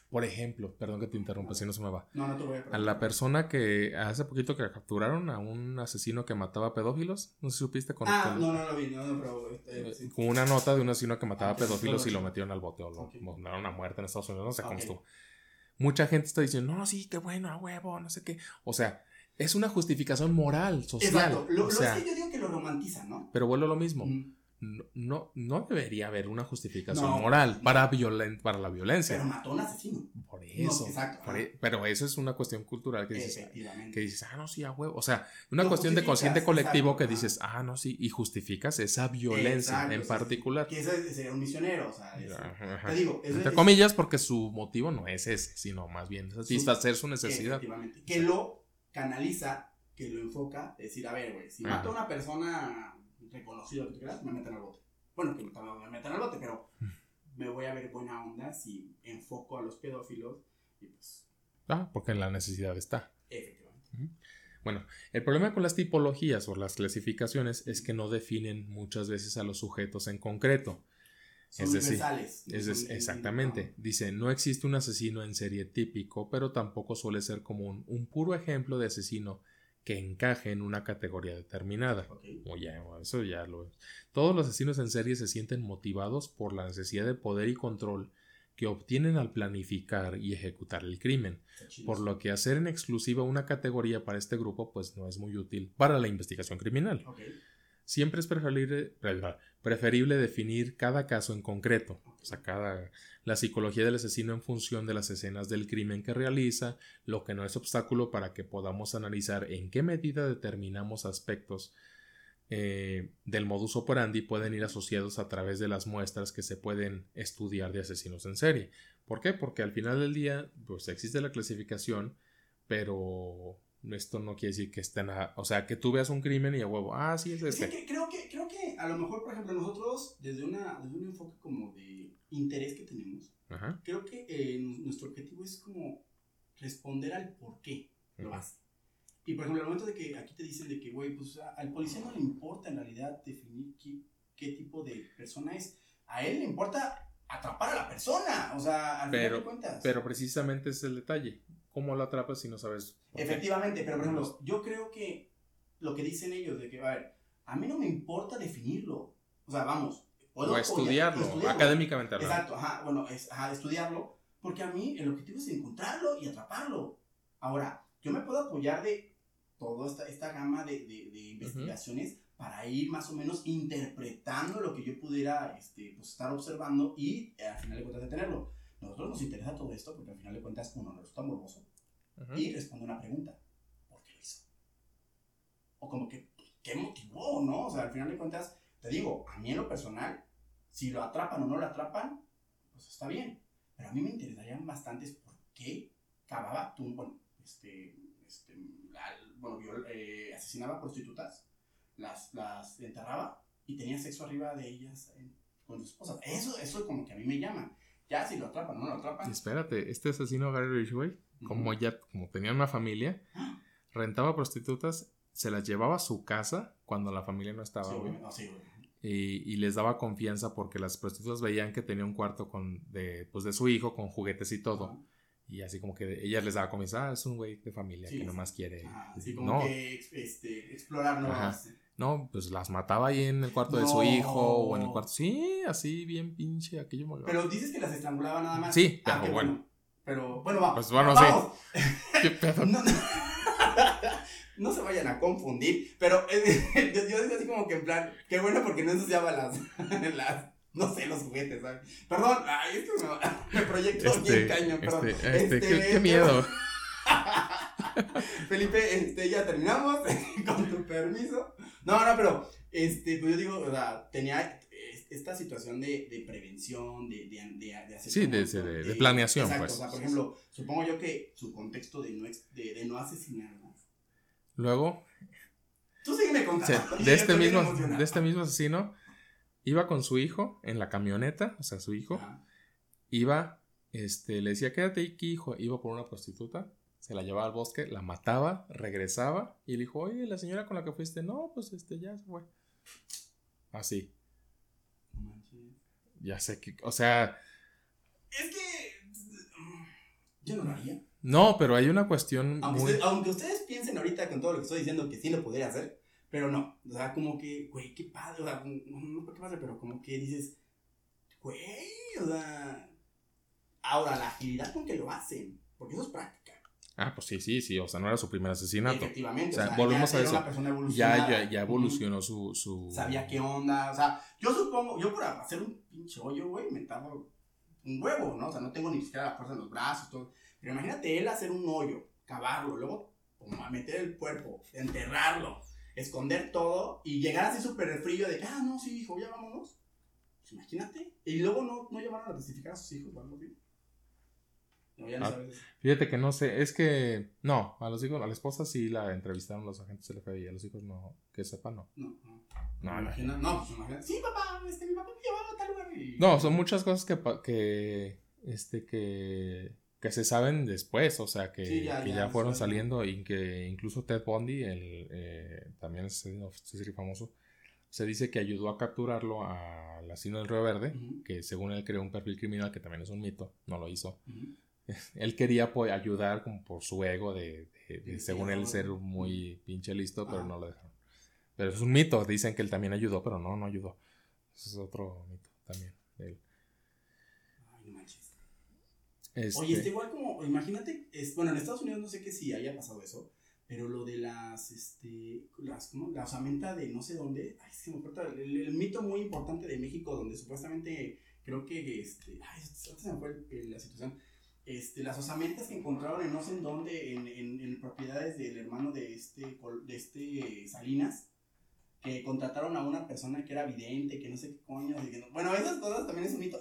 Por ejemplo, perdón que te interrumpa, si no se me va. no, no te voy a A la persona que hace poquito que capturaron a un asesino que mataba pedófilos, no sé si supiste con, Ah, no, no lo vi, no, no, pero. este, eh, sí. una nota de un asesino que mataba Ah, pedófilos y lo metieron al bote o lo Ok. mandaron a muerte en Estados Unidos, no sé cómo Ok. estuvo. Mucha gente está diciendo, no, sí, qué bueno, a huevo, no sé qué. O sea, es una justificación moral, social. Exacto, lo, o sea, es que yo digo que lo romantizan, ¿no? pero vuelvo a lo mismo. Mm, No, no, no debería haber una justificación No, moral para, violen- para la violencia. Pero mató a un asesino. Por Por eso. E, pero eso es una cuestión cultural que dices, que dices, ah, no, sí, a huevo. O sea, una cuestión de consciente colectivo que dices, ah, no, sí, y justificas esa violencia en particular. Que ese sería un misionero, o sea, te digo, entre comillas, porque su motivo no es ese, sino más bien satisfacer su, necesidad. Efectivamente. Que lo canaliza, que lo enfoca, decir, a ver, güey, si mato a una persona reconocida, que me meten al bote. Bueno, que me meten al bote, pero me voy a ver buena onda si enfoco a los pedófilos y pues... Ah, porque la necesidad está. Efectivamente. Bueno, el problema con las tipologías o las clasificaciones es que no definen muchas veces a los sujetos en concreto. es decir, es exactamente. Dice, no existe un asesino en serie típico, pero tampoco suele ser común un puro ejemplo de asesino que encaje en una categoría determinada. O ya, eso ya lo Todos los asesinos en serie se sienten motivados por la necesidad de poder y control que obtienen al planificar y ejecutar el crimen, por lo que hacer en exclusiva una categoría para este grupo pues no es muy útil para la investigación criminal. Siempre es preferible, preferible definir cada caso en concreto, o sea, cada, la psicología del asesino en función de las escenas del crimen que realiza, lo que no es obstáculo para que podamos analizar en qué medida determinamos aspectos eh, del modus operandi pueden ir asociados a través de las muestras que se pueden estudiar de asesinos en serie. ¿Por qué? Porque al final del día, pues existe la clasificación, pero esto no quiere decir que estén, o sea, que tú veas un crimen y a huevo, ah, sí, es este. creo, que, creo que a lo mejor, por ejemplo, nosotros, desde, una, desde un enfoque como de interés que tenemos, creo que eh, nuestro objetivo es como responder al por qué lo hace. Y por ejemplo, el momento de que aquí te dicen de que, güey, pues al policía no le importa en realidad definir qué, qué tipo de persona es, a él le importa atrapar a la persona, o sea, al pero, final de cuentas. Pero precisamente es el detalle. ¿Cómo lo atrapas si no sabes? Efectivamente, pero por ejemplo, yo creo que lo que dicen ellos de que, a ver, a mí no me importa definirlo. O sea, vamos. Puedo o estudiarlo, académicamente Exacto, ajá, bueno, es, ajá, estudiarlo, porque a mí el objetivo es encontrarlo y atraparlo. Ahora, yo me puedo apoyar de toda esta, esta gama de, de, investigaciones para ir más o menos interpretando lo que yo pudiera este, pues, estar observando y eh, al final de cuentas detenerlo. Nosotros nos interesa todo esto porque al final de cuentas uno nos resulta morboso y responde una pregunta. ¿Por qué lo hizo? O como que, ¿qué motivó, no? O sea, al final de cuentas, te digo, a mí en lo personal, si lo atrapan o no lo atrapan, pues está bien. Pero a mí me interesarían bastantes por qué cavaba tú, bueno, este, este, bueno, eh, asesinaba prostitutas, las, las enterraba y tenía sexo arriba de ellas eh, con su esposa. Eso, eso como que a mí me llama. Ya si lo atrapan o no lo atrapan. Espérate, este asesino Gary Ridgway, como ya como tenía una familia, rentaba prostitutas, se las llevaba a su casa cuando la familia no estaba, y, y, les daba confianza porque las prostitutas veían que tenía un cuarto con de, pues de su hijo con juguetes y todo. Y así como que ellas les daba confianza, ah, es un güey de familia que nomás quiere. así como no. que este, explorar nuevas. No, pues las mataba ahí en el cuarto de su hijo o en el cuarto. Sí, así bien pinche aquello. Pero dices que las estrangulaba nada más. Sí, ah, pero bueno. Pero bueno, vamos. Pues bueno, sí. ¿Qué pedo? No, se vayan a confundir, pero yo, digo así como que en plan, qué bueno porque no ensuciaba las, las no sé, los juguetes, ¿sabes? Perdón, ay, esto me, me proyectó este, bien caño, perdón. Este, este, qué, qué miedo. Felipe, este, ya terminamos, con tu permiso. No, no, pero, este, pues yo digo, o sea, tenía esta situación de, de prevención, de, de, de, hacer... Sí, de, de, planeación, exacto, pues. O sea, por ejemplo, supongo yo que su contexto de no, de, no asesinar. Luego... Tú sígueme contando. de, este mismo, de este mismo asesino, iba con su hijo en la camioneta, o sea, su hijo, iba, este, le decía, quédate aquí, hijo, iba por una prostituta, se la llevaba al bosque, la mataba, regresaba y le dijo, oye, la señora con la que fuiste, no, pues este ya se fue. Así. Ya sé que, o sea... Es que... Yo no lo haría. No, pero hay una cuestión... Aunque, aunque ustedes piensen ahorita con todo lo que estoy diciendo que sí lo podría hacer, pero no. O sea, como que, güey, qué padre. O sea, no, no qué padre, pero como que dices, güey, o sea... Ahora, la agilidad con que lo hacen, porque eso es práctico. Ah, pues sí, sí, sí, o sea, no era su primer asesinato. Efectivamente, o sea, volvemos a eso. Ya, ya, ya evolucionó su, su... Sabía qué onda, o sea, yo supongo, yo por hacer un pinche hoyo, güey, me un huevo, ¿no? O sea, no tengo ni siquiera la fuerza en los brazos, todo. Pero imagínate él hacer un hoyo, cavarlo, luego meter el cuerpo, enterrarlo, esconder todo y llegar así súper frío de que, ah, no, sí, hijo, ya vámonos. Pues imagínate. Y luego no, no llevaron a testificar a sus hijos o algo así. No, ya no Ah, sabes. Fíjate que no sé, es que no, a los hijos, a la esposa sí la entrevistaron los agentes del FBI, a los hijos no, que sepan no. No, no. No. Imagina, no, pues imagina. Sí, papá, este, mi papá me llevaba a tal lugar. Y... No, son muchas cosas que, que, este, que, que se saben después, o sea, que, Sí, ya, que ya, ya, fueron saliendo y que incluso Ted Bundy, el, eh, también es famoso, se dice que ayudó a capturarlo al asesino del Río Verde, que según él creó un perfil criminal, que también es un mito, no lo hizo. Él quería pues, ayudar como por su ego de, de- de, Sí, según él, ser muy pinche listo, pero no lo dejaron. Pero es un mito, dicen que él también ayudó, pero no, no ayudó. Es otro mito también. de él. Ay. Este, Oye, está igual como, imagínate, es, bueno, en Estados Unidos no sé qué si haya pasado eso, pero lo de las, este, las, ¿cómo? La osamenta de no sé dónde, ay, se me acuerda, el, el mito muy importante de México, donde supuestamente, creo que, este, ay, se me fue la situación, este, las osamentas que encontraron en no sé en dónde, en, en, en propiedades del hermano de este, de este Salinas, que contrataron a una persona que era vidente, que no sé qué coño, y que no- bueno, esas cosas también es un mito.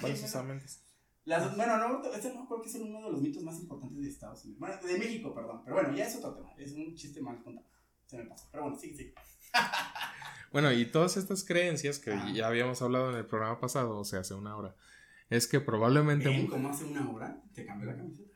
¿Cuáles osamentas? Las, bueno, no, ese no creo que es uno de los mitos más importantes de Estados Unidos. Bueno, de México, perdón. Pero bueno, ya es otro tema. Es un chiste mal contado. Se me pasó. Pero bueno, sí, sí. Bueno, y todas estas creencias que ya habíamos hablado en el programa pasado, o sea, hace una hora, es que probablemente... Ven como hace una hora te cambió la camiseta.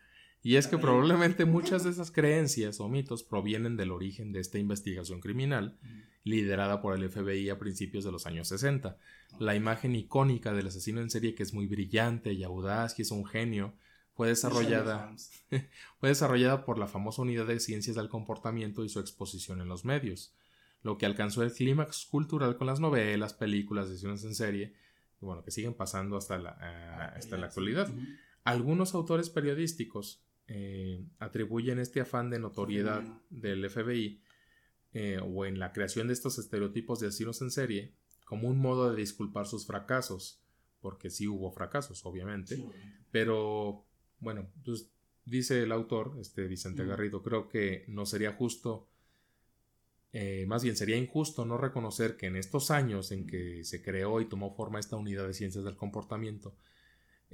Y es que probablemente muchas de esas creencias o mitos provienen del origen de esta investigación criminal liderada por el FBI a principios de los años 60. La imagen icónica del asesino en serie que es muy brillante y audaz y es un genio fue desarrollada, fue desarrollada por la famosa unidad de ciencias del comportamiento y su exposición en los medios, lo que alcanzó el clímax cultural con las novelas, películas, asesinos en serie, y bueno, que siguen pasando hasta la, ah, hasta la actualidad. Algunos autores periodísticos eh, atribuyen este afán de notoriedad del FBI eh, o en la creación de estos estereotipos de asesinos en serie como un modo de disculpar sus fracasos, porque sí hubo fracasos, obviamente, Sí, pero bueno, pues dice el autor, este Vicente. Garrido, creo que no sería justo, eh, más bien sería injusto no reconocer que en estos años en que se creó y tomó forma esta unidad de ciencias del comportamiento,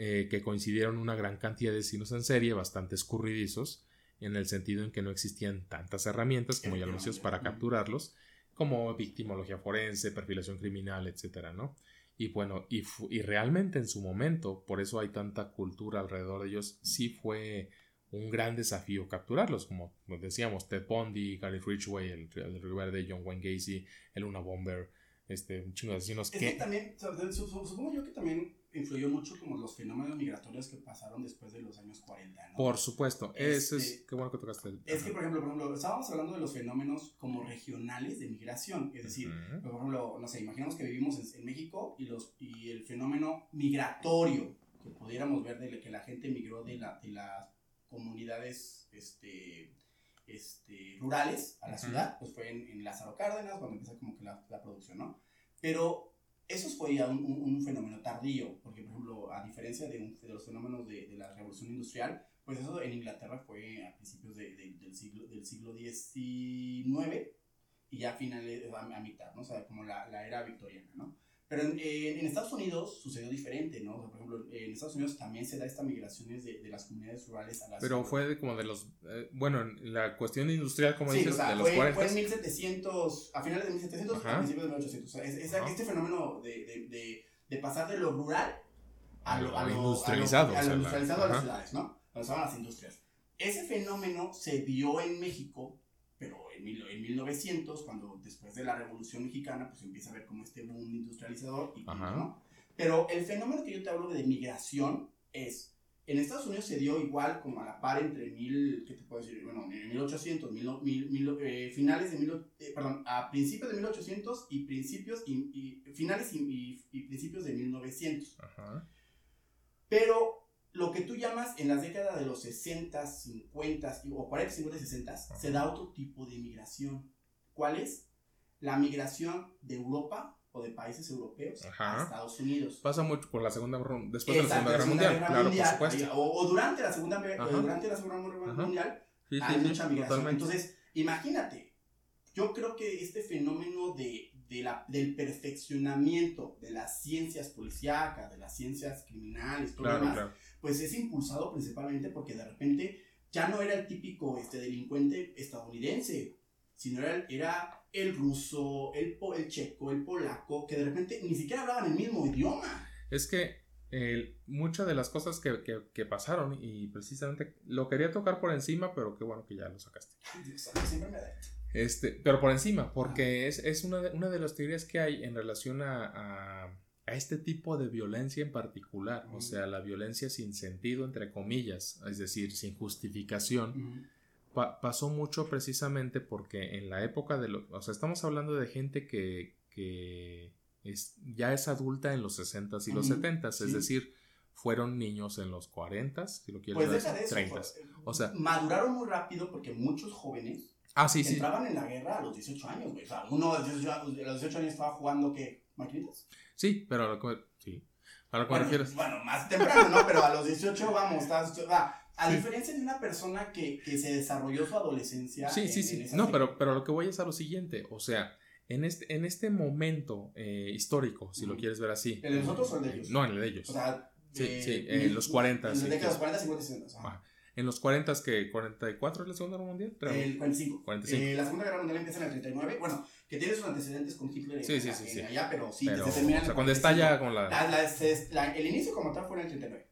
eh, que coincidieron una gran cantidad de asesinos en serie bastante escurridizos, en el sentido en que no existían tantas herramientas, como ya lo para capturarlos, como victimología forense, perfilación criminal, etcétera, ¿no? Y bueno, y, y realmente en su momento, por eso hay tanta cultura alrededor de ellos, sí fue un gran desafío capturarlos, como decíamos, Ted Bundy, Gary Ridgway, el, el Río Verde, John Wayne Gacy, el Una Bomber, este, un chingo de asesinos Es que que... también, supongo yo que también influyó mucho como los fenómenos migratorios que pasaron después de los años 40, ¿no? Por supuesto, eso es... Este, Qué bueno que tocaste el Es que, por ejemplo, por ejemplo, estábamos hablando de los fenómenos como regionales de migración, es decir, Ujú. por ejemplo, no sé, imaginemos que vivimos en, en México y, los, y el fenómeno migratorio que pudiéramos ver de que la gente migró de, la, de las comunidades este, este, rurales a la Ujú. ciudad, pues fue en, en Lázaro Cárdenas cuando empezó como que la, la producción, ¿no? Pero eso fue ya un, un- un fenómeno tardío, porque por ejemplo, a diferencia de, un- de los fenómenos de, de la revolución industrial, pues eso en Inglaterra fue a principios de- de- del, siglo, del siglo XIX y ya a finales, a, a mitad, ¿no? O sea, como la, la era victoriana, ¿no? Pero en, en- Estados Unidos sucedió diferente, ¿no? O sea, por ejemplo, en Estados Unidos también se da esta migraciones de, de las comunidades rurales a las Pero fue de como de los... eh, bueno, en la cuestión industrial, como Sí, dices, o sea, de los fue, 40. fue en 1700, a finales de 1700, Ajá. a principios de 1800. O sea, es, es este fenómeno de, de, pasar de lo rural A lo- a lo a industrializado, a lo, lo industrializado a las ciudades, ¿no? Donde estaban las industrias. Ese fenómeno se dio en México, en, mil- en 1900, cuando después de la Revolución Mexicana, pues empieza a ver como este boom industrializador y. ¿no? Pero el fenómeno que yo te hablo de migración es, en Estados Unidos se dio igual como a la par entre mil, ¿qué te puedo decir? Bueno, en 1800, mil, mil- mil- eh, finales de mil, eh, perdón, a principios de 1800 y principios y, y- finales y, y- y principios de 1900. Ajá. Pero lo que tú llamas en las décadas de los 60, 50 y- o 40, 50 y 60 se da otro tipo de migración. ¿Cuál es? La migración de Europa o de países europeos a Estados Unidos. Pasa mucho por la segunda después de la Segunda Guerra Mundial, claro, por supuesto. O, durante la Segunda durante la Segunda Guerra Mundial hay mucha migración. Entonces, imagínate, yo creo que este fenómeno de, de la, del perfeccionamiento de las ciencias policíacas, de las ciencias criminales, todo lo demás, pues es impulsado principalmente porque de repente ya no era el típico este, delincuente estadounidense, sino era, era el ruso, el, el checo, el polaco, que de repente ni siquiera hablaban el mismo idioma. Es que muchas de las cosas que, que, pasaron y precisamente lo quería tocar por encima, pero qué bueno que ya lo sacaste. Este, pero por encima, porque es, es una, de, una de las teorías que hay en relación a, a, a este tipo de violencia en particular, o sea, la violencia sin sentido, entre comillas, es decir, sin justificación. pasó mucho precisamente porque en la época de los, o sea, estamos hablando de gente que, que es, ya es adulta en los 60s y los 70s, es decir, fueron niños en los 40s, si lo quieres pues decir, 30 O sea, maduraron muy rápido porque muchos jóvenes ah, sí, entraban en la guerra a los 18 años, O sea, uno a los 18, años estaba jugando, ¿qué? ¿Maquinitas? Sí, pero a lo que, sí. ¿A lo que bueno, me refieres? Bueno, más temprano, ¿no? Pero a los 18, vamos, estás, a diferencia de una persona que, que, se desarrolló su adolescencia. Sí, sí, sí. No, pero, pero lo que voy es a lo siguiente. O sea, en este, en este momento eh, histórico, si lo quieres ver así. ¿En el de nosotros o en el de ellos? No, en el de ellos. O sea, sí, sí, en los 40. En los 40, 50 y 60. En los 40, que 44 es la Segunda Guerra Mundial. El 45. 45. Eh, la Segunda Guerra Mundial empieza en el 39. Bueno, que tiene sus antecedentes con Hitler sí, sí, sí, allá, pero sí, pero, se termina. O sea, cuando estalla con la... La, El inicio como tal fue en el 39.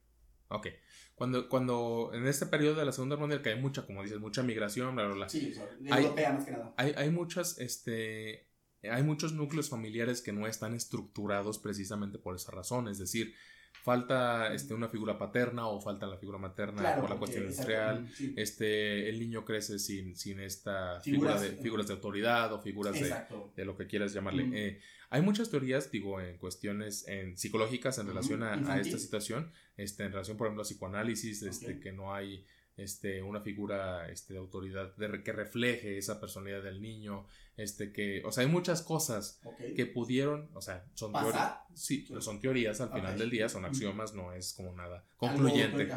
Ok. Cuando, cuando en este periodo de la Segunda Guerra Mundial, que hay mucha, como dices, mucha migración, bla, bla, bla. Sí, europea más que nada. Hay, hay muchas, este, hay muchos núcleos familiares que no están estructurados precisamente por esa razón, es decir, falta este, una figura paterna o falta la figura materna por la cuestión industrial, este, el niño crece sin, sin esta figura de, figuras de autoridad o figuras de, de, lo que quieras llamarle. Eh, hay muchas teorías, digo, en cuestiones en psicológicas en relación a, esta situación, este, en relación, por ejemplo, a psicoanálisis, este, que no hay este, una figura este, de autoridad de, que refleje esa personalidad del niño, este, que, o sea, hay muchas cosas que pudieron, o sea, son teorías, sí, son teorías al final del día, son axiomas, no es como nada concluyente,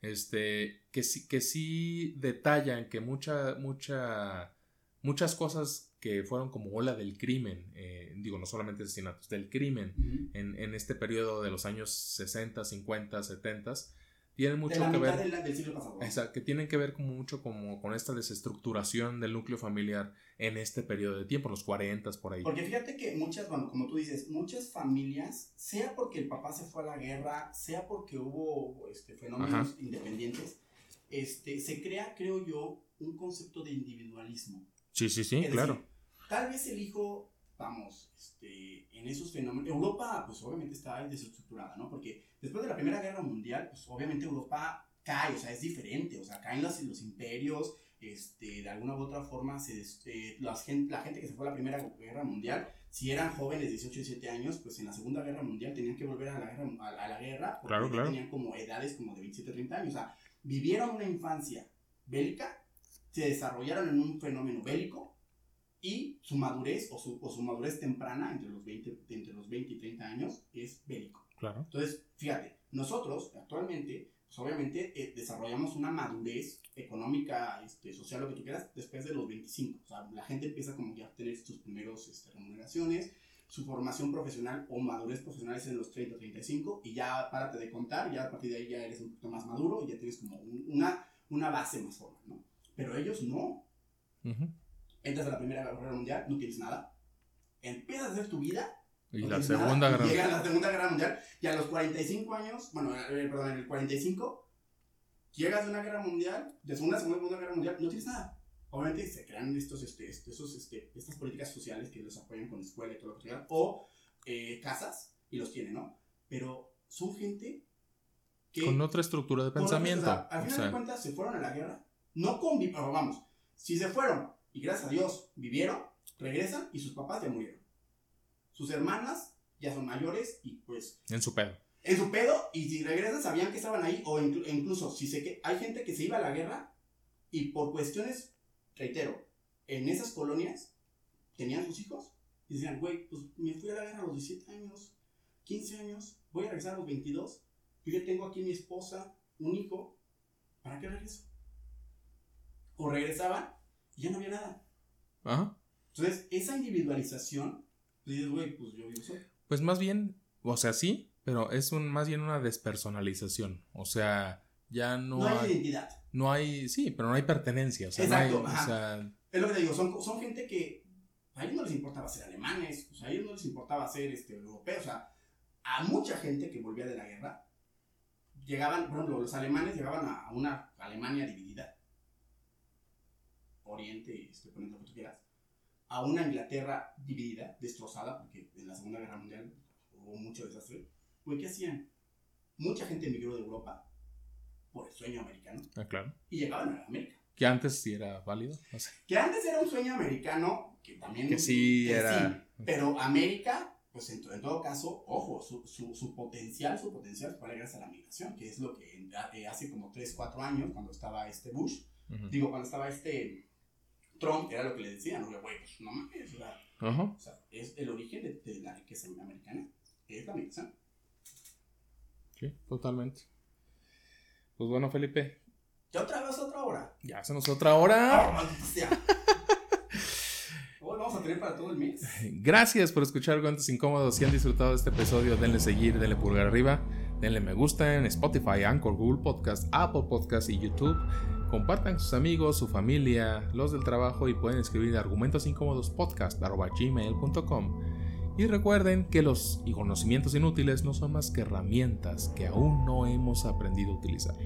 este, que sí, que sí detallan que mucha, mucha, muchas cosas que fueron como ola del crimen, eh, digo, no solamente asesinatos, del crimen en, en, este periodo de los años 60, 50, 70, tienen mucho que ver. del siglo pasado. Exacto, que tienen que ver como mucho como con esta desestructuración del núcleo familiar en este periodo de tiempo, los 40 por ahí. Porque fíjate que muchas, bueno, como tú dices, muchas familias, sea porque el papá se fue a la guerra, sea porque hubo este, fenómenos independientes, este, se crea, creo yo, un concepto de individualismo. Sí, sí, sí, claro. tal vez el hijo, vamos, este, en esos fenómenos, Europa, pues obviamente está desestructurada, ¿no? Porque Después de la Primera Guerra Mundial, pues obviamente Europa cae, o sea, es diferente, o sea, caen los, los imperios, este, de alguna u otra forma, se, este, la, gente, la gente que se fue a la Primera Guerra Mundial, si eran jóvenes, 18, 17 años, pues en la Segunda Guerra Mundial tenían que volver a la guerra, a, la guerra porque tenían como edades como de 27, 30 años, o sea, vivieron una infancia bélica, se desarrollaron en un fenómeno bélico, y su madurez o su, o su madurez temprana entre los, 20, entre los 20 y 30 años es bélico. Claro. Entonces, fíjate, nosotros actualmente, pues obviamente eh, desarrollamos una madurez económica, este, social, lo que tú quieras, después de los 25. O sea, la gente empieza como ya a tener sus primeros este, remuneraciones, su formación profesional o madurez profesional es en los 30 35 y ya párate de contar, ya a partir de ahí ya eres un poquito más maduro y ya tienes como una, una base más formal, ¿no? Pero ellos no. Entras a la Primera Guerra Mundial, no tienes nada. Empiezas a hacer tu vida y la segunda guerra Llega la Segunda Guerra Mundial y a los 45 años, bueno, perdón, en el 45, llegas a una guerra mundial, de una segunda guerra mundial, no tienes nada. Obviamente se crean estos, este, estos, este, estas políticas sociales que los apoyan con escuela y todo lo que sea, o eh, casas, y los tienen, ¿no? Pero son gente que... Con otra estructura de pensamiento. al final de cuentas se fueron a la guerra, no convivieron, vamos, si se fueron y gracias a Dios vivieron, regresan y sus papás ya murieron. Sus hermanas ya son mayores y pues... En su pedo. En su pedo y si regresan sabían que estaban ahí o incluso si sé que hay gente que se iba a la guerra y por cuestiones, reitero, en esas colonias tenían sus hijos Y decían, güey, pues me fui a la guerra a los 17 años, 15 años, voy a regresar a los 22. Yo ya tengo aquí mi esposa, un hijo, ¿para qué regreso? O regresaban y ya no había nada. Ajá. Entonces, esa individualización, pues dices, güey, pues yo vivo solo. Pues más bien, o sea, sí, pero es un, más bien una despersonalización. O sea, ya no, No, hay hay, identidad. no hay, sí, pero no hay pertenencia. O sea, Exacto, no hay, o sea, Es lo que te digo, son, son gente que a ellos no les importaba ser alemanes, o sea, a ellos no les importaba ser este, europeos, o sea, a mucha gente que volvía de la guerra, llegaban, por ejemplo, los alemanes llegaban a una Alemania dividida, Oriente, este, lo que tú quieras, a una Inglaterra dividida, destrozada, porque en la Segunda Guerra Mundial hubo mucho desastre. Güey, ¿qué hacían? Mucha gente emigró de Europa por el sueño americano ah, claro. y llegaban a América. Que antes sí era válido. No sé. Que antes era un sueño americano, que también... Que sí que era- sí, pero América, pues en, en todo caso, ojo, su, su, su potencial, su potencial fue gracias a la migración, que es lo que eh, hace como 3, 4 años, cuando estaba este Bush, Ujú. digo, cuando estaba este Trump, era lo que le decían, güey, pues no mames, o sea, Ajá. o sea, es el origen de, de la riqueza americana, es la migración. Sí, totalmente. Pues bueno, Felipe, Ya otra vez otra hora. ya hacemos otra hora. ¡Ah! Hoy vamos a tener para todo el mes. Gracias por escuchar Cuentos Incómodos. Si han disfrutado de este episodio, denle seguir, denle pulgar arriba, denle me gusta en Spotify, Anchor, Google Podcast, Apple Podcast y YouTube. Compartan con sus amigos, su familia, los del trabajo y pueden escribir argumentosincómodospodcast.gmail.com Y recuerden que los conocimientos inútiles no son más que herramientas que aún no hemos aprendido a utilizar.